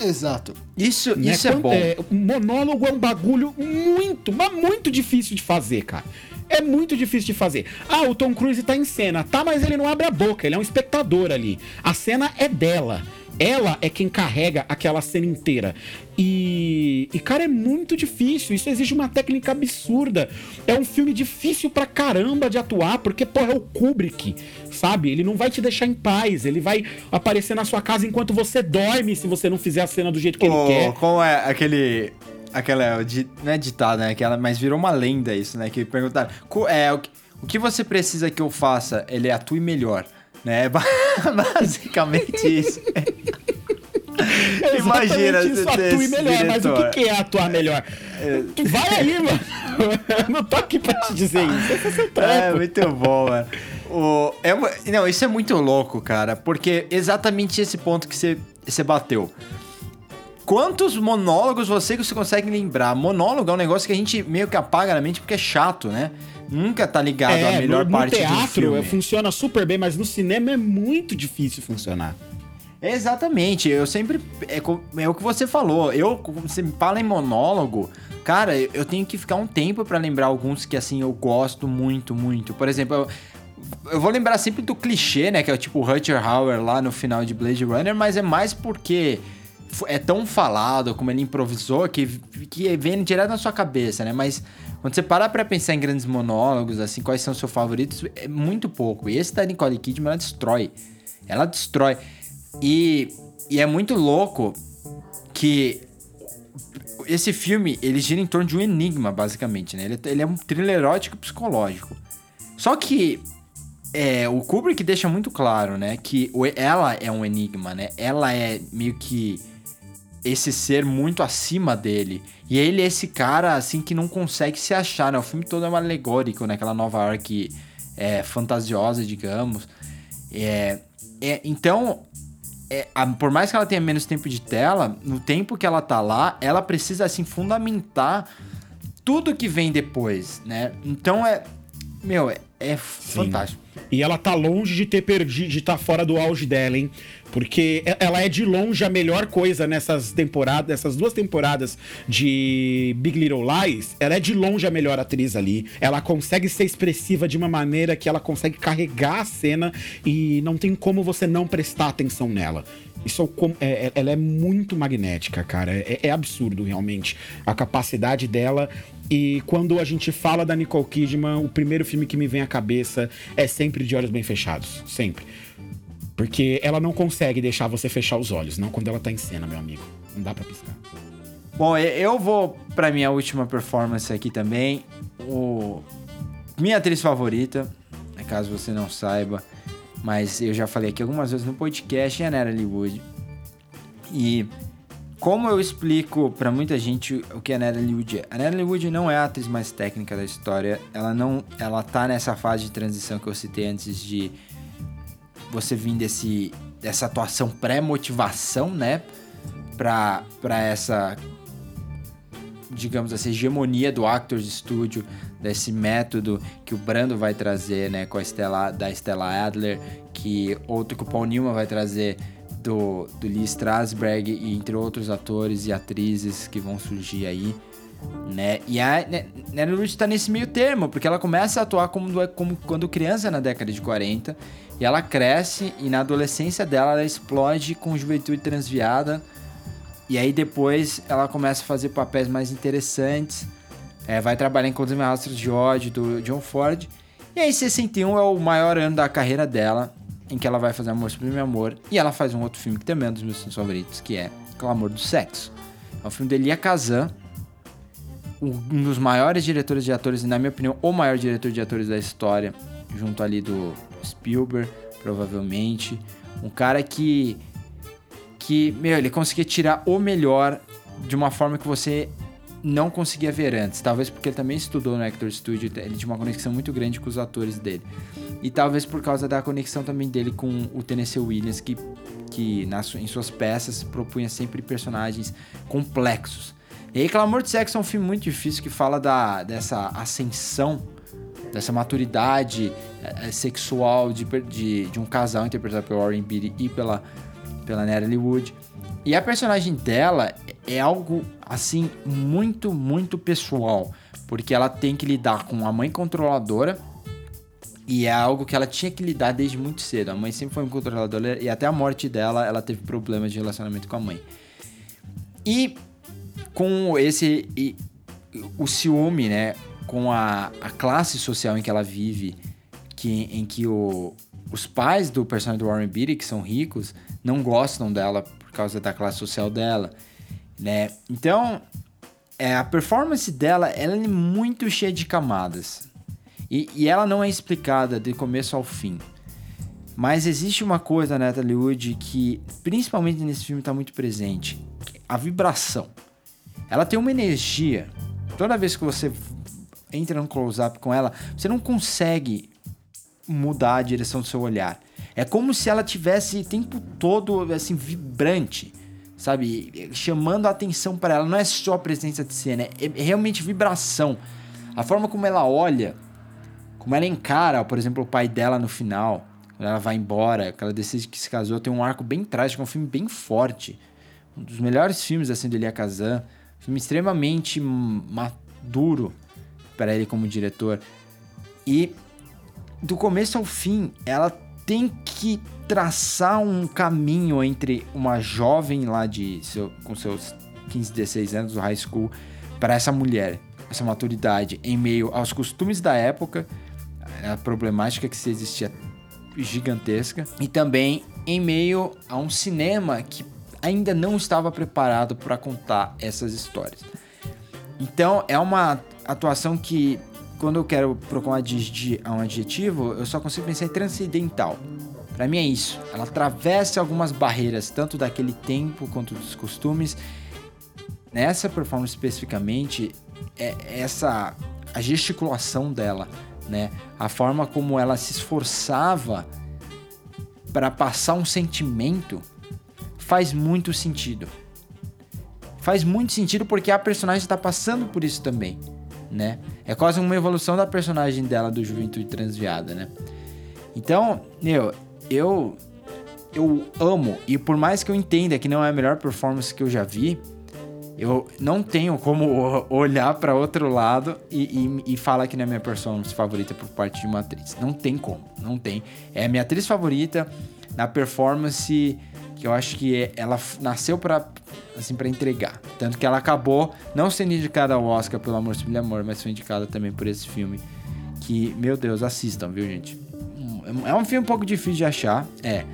Exato. Isso, né? isso é Quando- bom. monólogo é um bagulho muito, mas muito difícil de fazer, cara. É muito difícil de fazer. Ah, o Tom Cruise tá em cena. Tá, mas ele não abre a boca, ele é um espectador ali. A cena é dela. Ela é quem carrega aquela cena inteira. E, e, cara, é muito difícil. Isso exige uma técnica absurda. É um filme difícil pra caramba de atuar, porque, porra, é o Kubrick, sabe? Ele não vai te deixar em paz. Ele vai aparecer na sua casa enquanto você dorme se você não fizer a cena do jeito que ele Ô, quer. Como é aquele. Aquela. Não é ditado, né? Aquela, mas virou uma lenda isso, né? Que perguntaram. "Co- É, o que você precisa que eu faça? Ele atue melhor. Né? Ba- Basicamente isso. Imagina Exatamente isso, esse melhor. Mas o diretor. que que é atuar melhor? Tu Vai aí, mano. Eu não tô aqui pra te dizer isso. Esse é seu É, muito bom, mano. O, é não, isso é muito louco, cara, porque exatamente esse ponto que você, você bateu. Quantos monólogos você, você consegue lembrar? Monólogo é um negócio que a gente meio que apaga na mente porque é chato, né? Nunca tá ligado à É, melhor no, no parte do teatro filme. é, funciona super bem, mas no cinema é muito difícil funcionar. Exatamente, eu sempre. É, é o que você falou. Eu, você me fala em monólogo, cara, eu tenho que ficar um tempo pra lembrar alguns que, assim, eu gosto muito, muito. Por exemplo, eu, eu vou lembrar sempre do clichê, né? Que é o tipo Rutger Hauer lá no final de Blade Runner, mas é mais porque é tão falado como ele improvisou que, que vem direto na sua cabeça, né? Mas quando você parar pra pensar em grandes monólogos, assim, quais são seus favoritos, é muito pouco. E esse da Nicole Kidman, ela destrói. Ela destrói. E, e é muito louco que esse filme, ele gira em torno de um enigma, basicamente, né? Ele, ele é um thriller erótico psicológico. Só que é, o Kubrick deixa muito claro, né? Que ela é um enigma, né? Ela é meio que esse ser muito acima dele. E ele é esse cara, assim, que não consegue se achar, né? O filme todo é um alegórico, né? Aquela Nova York é, fantasiosa, digamos. É, é, então, é, a- por mais que ela tenha menos tempo de tela, no tempo que ela tá lá, ela precisa, assim, fundamentar tudo que vem depois, né? Então é. Meu, é, é fantástico. E ela tá longe de ter perdido, de estar fora do auge dela, hein? Porque ela é de longe a melhor coisa nessas temporadas, essas duas temporadas de Big Little Lies. Ela é de longe a melhor atriz ali. Ela consegue ser expressiva de uma maneira que ela consegue carregar a cena e não tem como você não prestar atenção nela. Isso é é- é- ela é muito magnética, cara. É, é absurdo, realmente, a capacidade dela. E quando a gente fala da Nicole Kidman, o primeiro filme que me vem à cabeça é sempre De Olhos Bem Fechados. Sempre. Porque ela não consegue deixar você fechar os olhos, não quando ela tá em cena, meu amigo. Não dá pra piscar. Bom, eu vou pra minha última performance aqui também. O... Minha atriz favorita, né, caso você não saiba, mas eu já falei aqui algumas vezes no podcast, é a Natalie Wood. E como eu explico pra muita gente o que a Natalie Wood é? A Natalie Wood não é a atriz mais técnica da história. Ela não, ela tá nessa fase de transição que eu citei antes de você vir desse dessa atuação pré-motivação, né, pra, pra essa digamos essa hegemonia do Actors Studio, desse método que o Brando vai trazer, né, com a Stella, da Stella Adler, que outro que o Paul Newman vai trazer do, do Lee Strasberg e entre outros atores e atrizes que vão surgir aí, né? E a Natalie Wood tá nesse meio termo, porque ela começa a atuar como, como quando criança na década de 40, e ela cresce e na adolescência dela ela explode com juventude transviada, e aí depois ela começa a fazer papéis mais interessantes. é, vai trabalhar em e Rastros de ódio do John Ford. E aí 61 é o maior ano da carreira dela, em que ela vai fazer Amor Sublime Amor. E ela faz um outro filme que também é um dos meus favoritos, que é Clamor do Sexo. É um filme de Elia Kazan, um dos maiores diretores de atores, e na minha opinião, o maior diretor de atores da história, junto ali do Spielberg, provavelmente. Um cara que que, meu, ele conseguia tirar o melhor de uma forma que você não conseguia ver antes. Talvez porque ele também estudou no Actor Studio, ele tinha uma conexão muito grande com os atores dele. E talvez por causa da conexão também dele com o Tennessee Williams, que, que nas, em suas peças propunha sempre personagens complexos. E aí, Clamor de Sexo é um filme muito difícil que fala da, dessa ascensão, dessa maturidade eh, eh, sexual de, de, de um casal interpretado pelo Warren Beatty e pela pela Natalie Wood. E a personagem dela é algo assim muito, muito pessoal, porque ela tem que lidar com a mãe controladora e é algo que ela tinha que lidar desde muito cedo. A mãe sempre foi uma controladora e até a morte dela, ela teve problemas de relacionamento com a mãe. E com esse e, o ciúme, né, com a, a classe social em que ela vive, que, em que o, os pais do personagem do Warren Beatty, que são ricos, não gostam dela por causa da classe social dela, né? Então, é, a performance dela, ela é muito cheia de camadas. E, e ela não é explicada de começo ao fim. Mas existe uma coisa na Natalie Wood que, principalmente nesse filme, está muito presente. A vibração. Ela tem uma energia. Toda vez que você entra no close-up com ela, você não consegue mudar a direção do seu olhar. É como se ela tivesse o tempo todo assim vibrante, sabe, chamando a atenção para ela. Não é só a presença de cena, é realmente vibração. A forma como ela olha, como ela encara, por exemplo, o pai dela no final, quando ela vai embora, que ela decide que se casou, tem um arco bem trágico, é um filme bem forte. Um dos melhores filmes assim do Elia Kazan, filme extremamente maduro para ele como diretor. E do começo ao fim, ela tem que traçar um caminho entre uma jovem lá de seu, com seus 15, 16 anos do high school para essa mulher, essa maturidade em meio aos costumes da época, a problemática que se existia gigantesca e também em meio a um cinema que ainda não estava preparado para contar essas histórias. Então é uma atuação que quando eu quero procurar um adjetivo, eu só consigo pensar em transcendental. Para mim é isso. Ela atravessa algumas barreiras, tanto daquele tempo quanto dos costumes. Nessa performance especificamente, é essa a gesticulação dela, né? A forma como ela se esforçava para passar um sentimento faz muito sentido. Faz muito sentido porque a personagem está passando por isso também né? É quase uma evolução da personagem dela do Juventude Transviada, né? Então, meu, eu eu amo e por mais que eu entenda que não é a melhor performance que eu já vi, eu não tenho como olhar para outro lado e, e, e, falar que não é minha performance favorita por parte de uma atriz. Não tem como, não tem. É a minha atriz favorita na performance que eu acho que ela nasceu para assim para entregar. Tanto que ela acabou não sendo indicada ao Oscar pelo Amor Sublime Amor, mas foi indicada também por esse filme. Que, meu Deus, assistam, viu, gente? É um filme um pouco difícil de achar, é.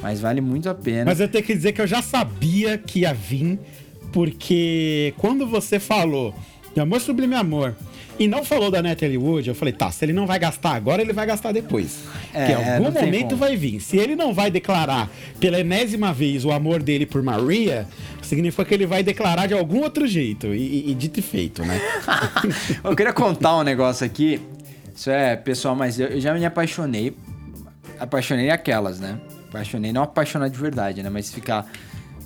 Mas vale muito a pena. Mas eu tenho que dizer que eu já sabia que ia vir, porque quando você falou de Amor Sublime Amor e não falou da Natalie Wood, eu falei, tá, se ele não vai gastar agora, ele vai gastar depois. É, que em algum momento vai vir. Se ele não vai declarar pela enésima vez o amor dele por Maria, significa que ele vai declarar de algum outro jeito. E, e- dito e feito, né? Eu queria contar um negócio aqui. Isso é pessoal, mas eu, eu já me apaixonei. Apaixonei aquelas, né? Apaixonei, não apaixonar de verdade, né? Mas ficar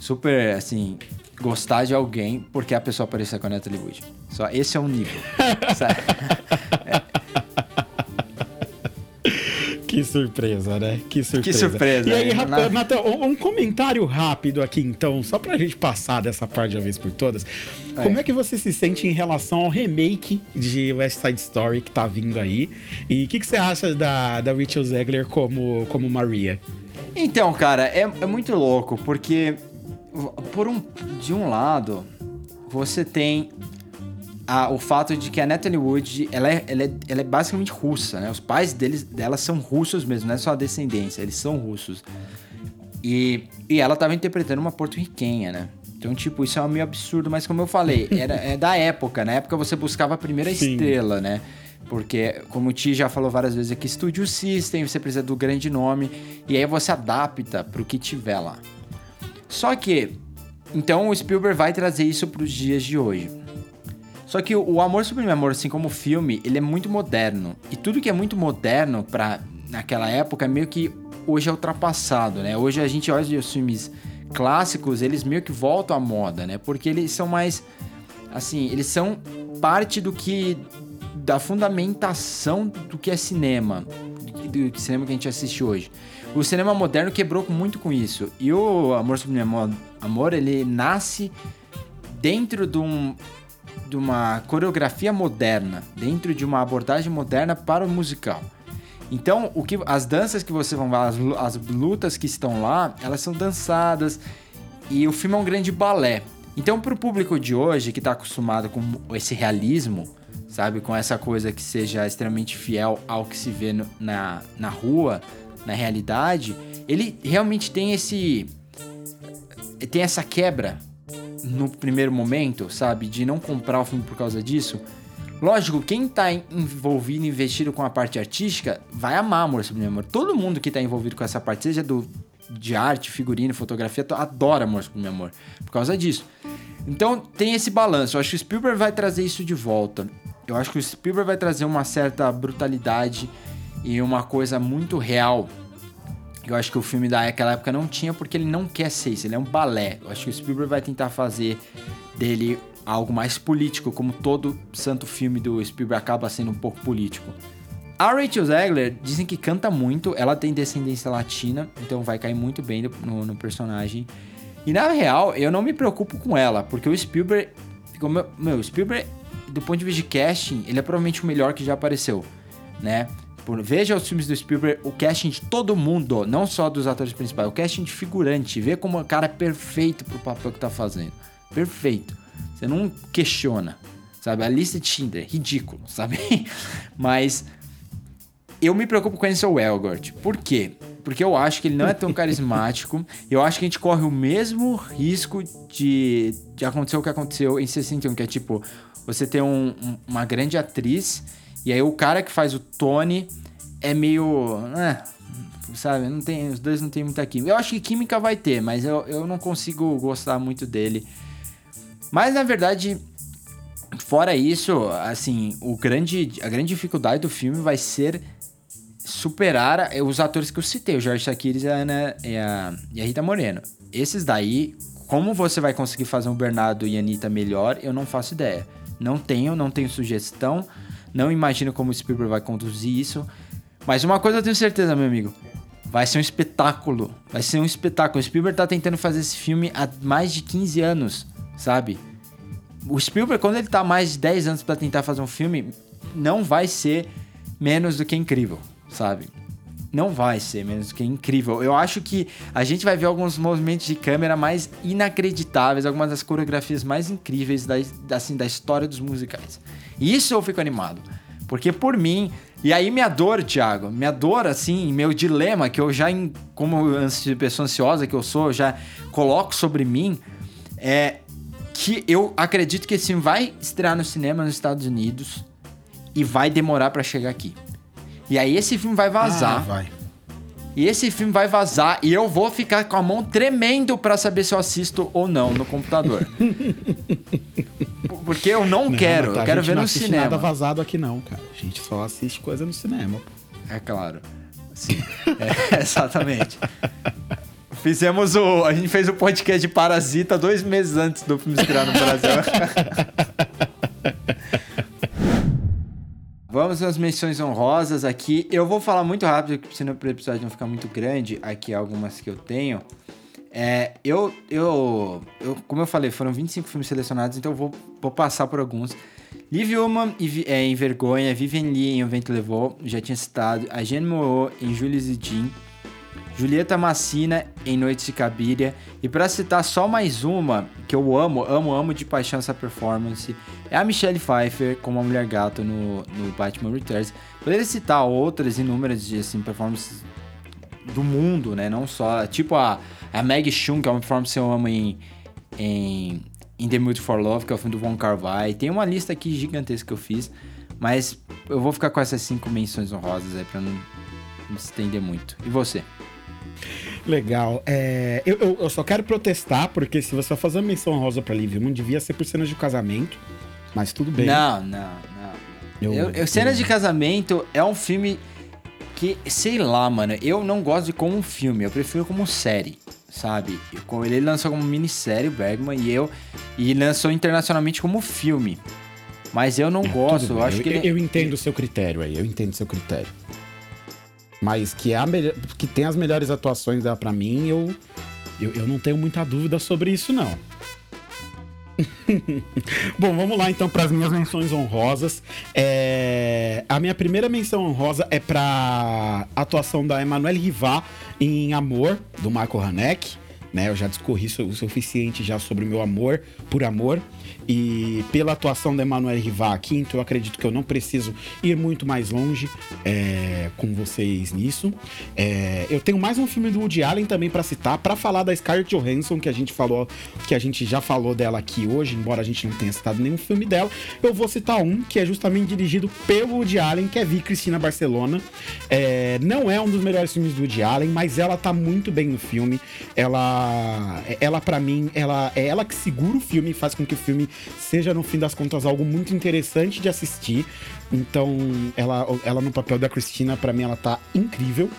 super, assim, gostar de alguém porque a pessoa apareceu com a Natalie Wood. Só esse é um nível. sabe? Que surpresa, né? Que surpresa. surpresa, E aí, Na- um, comentário rápido aqui, então, só pra gente passar dessa parte de uma vez por todas. Como é que você se sente em relação ao remake de West Side Story que tá vindo aí? E o que, que você acha da, da Rachel Zegler como, como Maria? Então, cara, é, é muito louco, porque por um, de um lado, você tem a- o fato de que a Natalie Wood, ela é, ela é, ela é basicamente russa, né? Os pais deles, dela são russos mesmo, não é só a descendência, eles são russos. E, e ela tava interpretando uma porto-riquenha, né? Então, tipo, isso é meio absurdo, mas como eu falei, era, é da época. Na época você buscava a primeira Sim. estrela, né? Porque, como o Ti já falou várias vezes aqui, Studio System, você precisa do grande nome, e aí você adapta pro que tiver lá. Só que, então o Spielberg vai trazer isso pros dias de hoje. Só que o, Amor Sublime Amor, assim como o filme, ele é muito moderno. E tudo que é muito moderno para naquela época, meio que hoje é ultrapassado, né? Hoje a gente olha os filmes clássicos, eles meio que voltam à moda, né? Porque eles são mais assim, eles são parte do que da fundamentação do que é cinema, do, do cinema que a gente assiste hoje. O cinema moderno quebrou muito com isso. E o Amor Sublime Amor, ele nasce dentro de, um, de uma coreografia moderna, dentro de uma abordagem moderna para o musical. Então, o que as danças que você vão ver, as, as lutas que estão lá, elas são dançadas e o filme é um grande balé. Então, para o público de hoje que está acostumado com esse realismo, sabe, com essa coisa que seja extremamente fiel ao que se vê no- na, na rua, na realidade, ele realmente tem esse tem essa quebra no primeiro momento, sabe? De não comprar o filme por causa disso. Lógico, quem tá envolvido, investido com a parte artística, vai amar Amor Sublime Amor. Todo mundo que tá envolvido com essa parte, seja do, de arte, figurino, fotografia, to- adora Amor Sublime Amor. Por causa disso. Então, tem esse balanço. Eu acho que o Spielberg vai trazer isso de volta. Eu acho que o Spielberg vai trazer uma certa brutalidade e uma coisa muito real eu acho que o filme daquela época não tinha porque ele não quer ser isso, ele é um balé. Eu acho que o Spielberg vai tentar fazer dele algo mais político, como todo santo filme do Spielberg acaba sendo um pouco político. A Rachel Zegler dizem que canta muito, ela tem descendência latina, então vai cair muito bem no, no- personagem. E na real, eu não me preocupo com ela, porque o Spielberg, como eu- meu, o Spielberg, do ponto de vista de casting, ele é provavelmente o melhor que já apareceu, né? Por- veja os filmes do Spielberg, o casting de todo mundo, não só dos atores principais, o casting de figurante, vê como o cara é perfeito pro papel que tá fazendo. Perfeito. Você não questiona, sabe? A lista de Schindler, ridículo, sabe? Mas eu me preocupo com Ansel Elgort. Por quê? Porque eu acho que ele não é tão carismático. eu acho que a gente corre o mesmo risco de, de acontecer o que aconteceu em 61, que é tipo, você tem um- um- uma grande atriz, e aí o cara que faz o Tony é meio. É, sabe? Não tem, os dois não tem muita química. Eu acho que química vai ter, mas eu, eu não consigo gostar muito dele. Mas na verdade, fora isso, assim, o grande, a grande dificuldade do filme vai ser superar os atores que eu citei, o Jorge Sakiris e a, e a, e a Rita Moreno. Esses daí, como você vai conseguir fazer um Bernardo e a Anitta melhor, eu não faço ideia. Não tenho, não tenho sugestão, não imagino como o Spielberg vai conduzir isso. Mas uma coisa eu tenho certeza, meu amigo. Vai ser um espetáculo. Vai ser um espetáculo. O Spielberg tá tentando fazer esse filme há mais de 15 anos, sabe? O Spielberg, quando ele tá mais de 10 anos pra tentar fazer um filme, não vai ser menos do que incrível, sabe? Não vai ser menos do que incrível. Eu acho que a gente vai ver alguns movimentos de câmera mais inacreditáveis, algumas das coreografias mais incríveis da, assim, da história dos musicais. Isso eu fico animado. Porque por mim, E aí minha dor, Thiago, minha dor, assim, meu dilema, que eu já, como pessoa ansiosa que eu sou, eu já coloco sobre mim, é que eu acredito que esse filme vai estrear no cinema nos Estados Unidos e vai demorar pra chegar aqui. E aí esse filme vai vazar. Ah, vai. E esse filme vai vazar e eu vou ficar com a mão tremendo pra saber se eu assisto ou não no computador. Porque eu não, quero, mas tá, eu quero ver não no cinema. nada vazado aqui não, cara. A gente só assiste coisa no cinema. É claro. Sim. É, exatamente. Fizemos o. A gente fez o podcast de Parasita dois meses antes do filme estrear no Brasil. Vamos às menções honrosas aqui. Eu vou falar muito rápido, porque senão o episódio não ficar muito grande. Aqui algumas que eu tenho. É, eu, eu, eu, como eu falei, foram 25 filmes selecionados, então eu vou, vou passar por alguns. Liv Ullmann é, em Vergonha, Vivian Lee em O Vento Levou, já tinha citado. A Jeanne Moreau em Julius e Jean. Julieta Massina em Noites de Cabiria. E pra citar só mais uma, que eu amo, amo, amo de paixão essa performance, é a Michelle Pfeiffer como a Mulher Gato no, no Batman Returns. Poderia citar outras inúmeras de assim, performances do mundo, né? Não só. Tipo a, a Maggie Chung, que é uma performance que eu amo em, em the Mood for Love, que é o filme do Von Kar-wai. Tem uma lista aqui gigantesca que eu fiz, mas eu vou ficar com essas cinco menções honrosas aí pra não, não se estender muito. E você? Legal. É, eu, eu, eu só quero protestar, porque se você for fazer uma menção rosa pra Liv Ullmann, devia ser por cenas de casamento. Mas tudo bem. Não, não, não. Eu- Cenas de Casamento é um filme que, sei lá, mano, eu não gosto de como um filme, eu prefiro como série, sabe? Ele lançou como minissérie, o Bergman, e eu. E lançou internacionalmente como filme. Mas eu não gosto, Tudo eu acho eu, que ele. eu entendo o seu critério aí, eu entendo o seu critério. Mas que, é a que tem as melhores atuações dela pra mim, eu, eu, eu não tenho muita dúvida sobre isso, não. Bom, vamos lá então para as minhas menções honrosas. É, A minha primeira menção honrosa é para atuação da Emanuele Rivá em Amor, do Michael Haneke. Né, eu já discorri o suficiente já sobre o meu amor por amor. E pela atuação da Emanuele Rivá aqui, então eu acredito que eu não preciso ir muito mais longe é, com vocês nisso. É, eu tenho mais um filme do Woody Allen também para citar, para falar da Scarlett Johansson, que a gente falou, que a gente já falou dela aqui hoje, embora a gente não tenha citado nenhum filme dela. Eu vou citar um que é justamente dirigido pelo Woody Allen, que é Vi Cristina Barcelona. É, não é um dos melhores filmes do Woody Allen, mas ela tá muito bem no filme. Ela, ela para mim, ela é ela que segura o filme e faz com que o filme seja no fim das contas algo muito interessante de assistir. Então, ela, ela no papel da Cristina, para mim, ela tá incrível.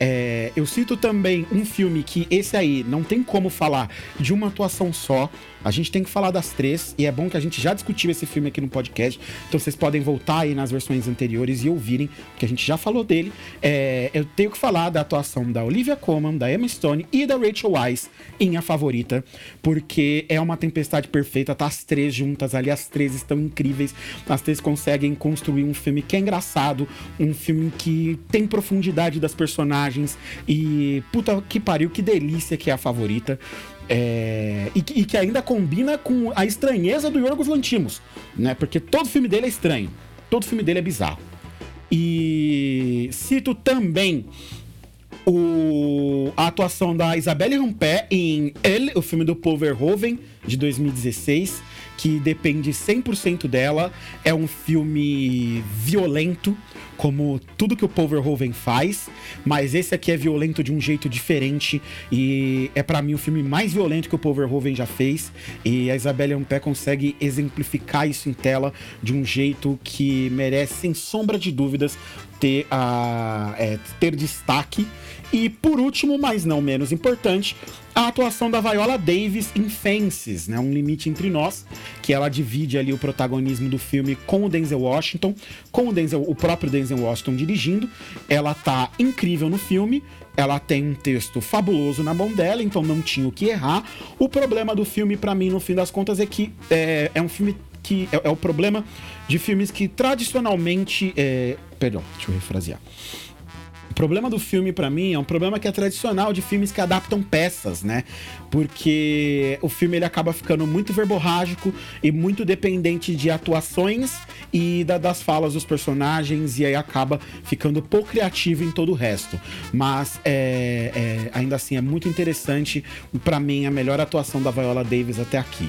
É, eu cito também um filme que esse aí não tem como falar de uma atuação só. A gente tem que falar das três, e é bom que a gente já discutiu esse filme aqui no podcast. Então vocês podem voltar aí nas versões anteriores e ouvirem, porque a gente já falou dele. É, eu tenho que falar da atuação da Olivia Colman, da Emma Stone e da Rachel Weisz em A Favorita, porque é uma tempestade perfeita, tá as três juntas ali, as três estão incríveis. As três conseguem construir um filme que é engraçado, um filme que tem profundidade das personagens e puta que pariu, que delícia que é a favorita. É, e, que- e que ainda combina com a estranheza do Yorgos Lantimos, né? Porque todo filme dele é estranho, todo filme dele é bizarro. E cito também o- a atuação da Isabelle Humpé em Elle, o filme do Paul Verhoeven, de 2016, que depende 100% dela. É um filme violento, como tudo que o Paul Verhoeven faz, mas esse aqui é violento de um jeito diferente e é pra mim o filme mais violento que o Paul Verhoeven já fez. E a Isabelle Humpé consegue exemplificar isso em tela de um jeito que merece, sem sombra de dúvidas, ter, a, é, ter destaque. E por último, mas não menos importante, a atuação da Viola Davis em Fences, né? Um limite entre nós, que ela divide ali o protagonismo do filme com o Denzel Washington, com o Denzel, o próprio Denzel Washington dirigindo. Ela tá incrível no filme. Ela tem um texto fabuloso na mão dela, então não tinha o que errar. O problema do filme, pra mim, no fim das contas, é que é, é um filme que é, é o problema de filmes que tradicionalmente. É, perdão, deixa eu refrasear. Problema do filme pra mim é um problema que é tradicional de filmes que adaptam peças, né? Porque o filme ele acaba ficando muito verborrágico e muito dependente de atuações e da- das falas dos personagens e aí acaba ficando pouco criativo em todo o resto. Mas é, é, ainda assim é muito interessante pra mim a melhor atuação da Viola Davis até aqui.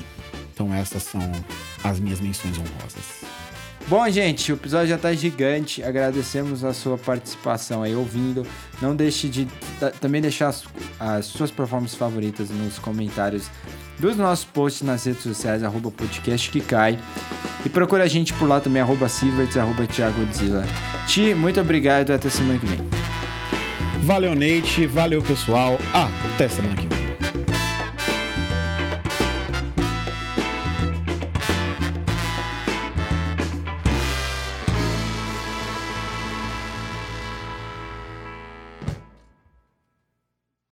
Então essas são as minhas menções honrosas. Bom, gente, o episódio já tá gigante. Agradecemos a sua participação aí ouvindo. Não deixe de ta- também deixar as, as suas performances favoritas nos comentários dos nossos posts nas redes sociais, arroba podcast que cai. E procura a gente por lá também, arroba Sieverts, arroba Thiago. Ti, muito obrigado e até semana que vem. Valeu, Nate. Valeu, pessoal. Ah, até semana que vem.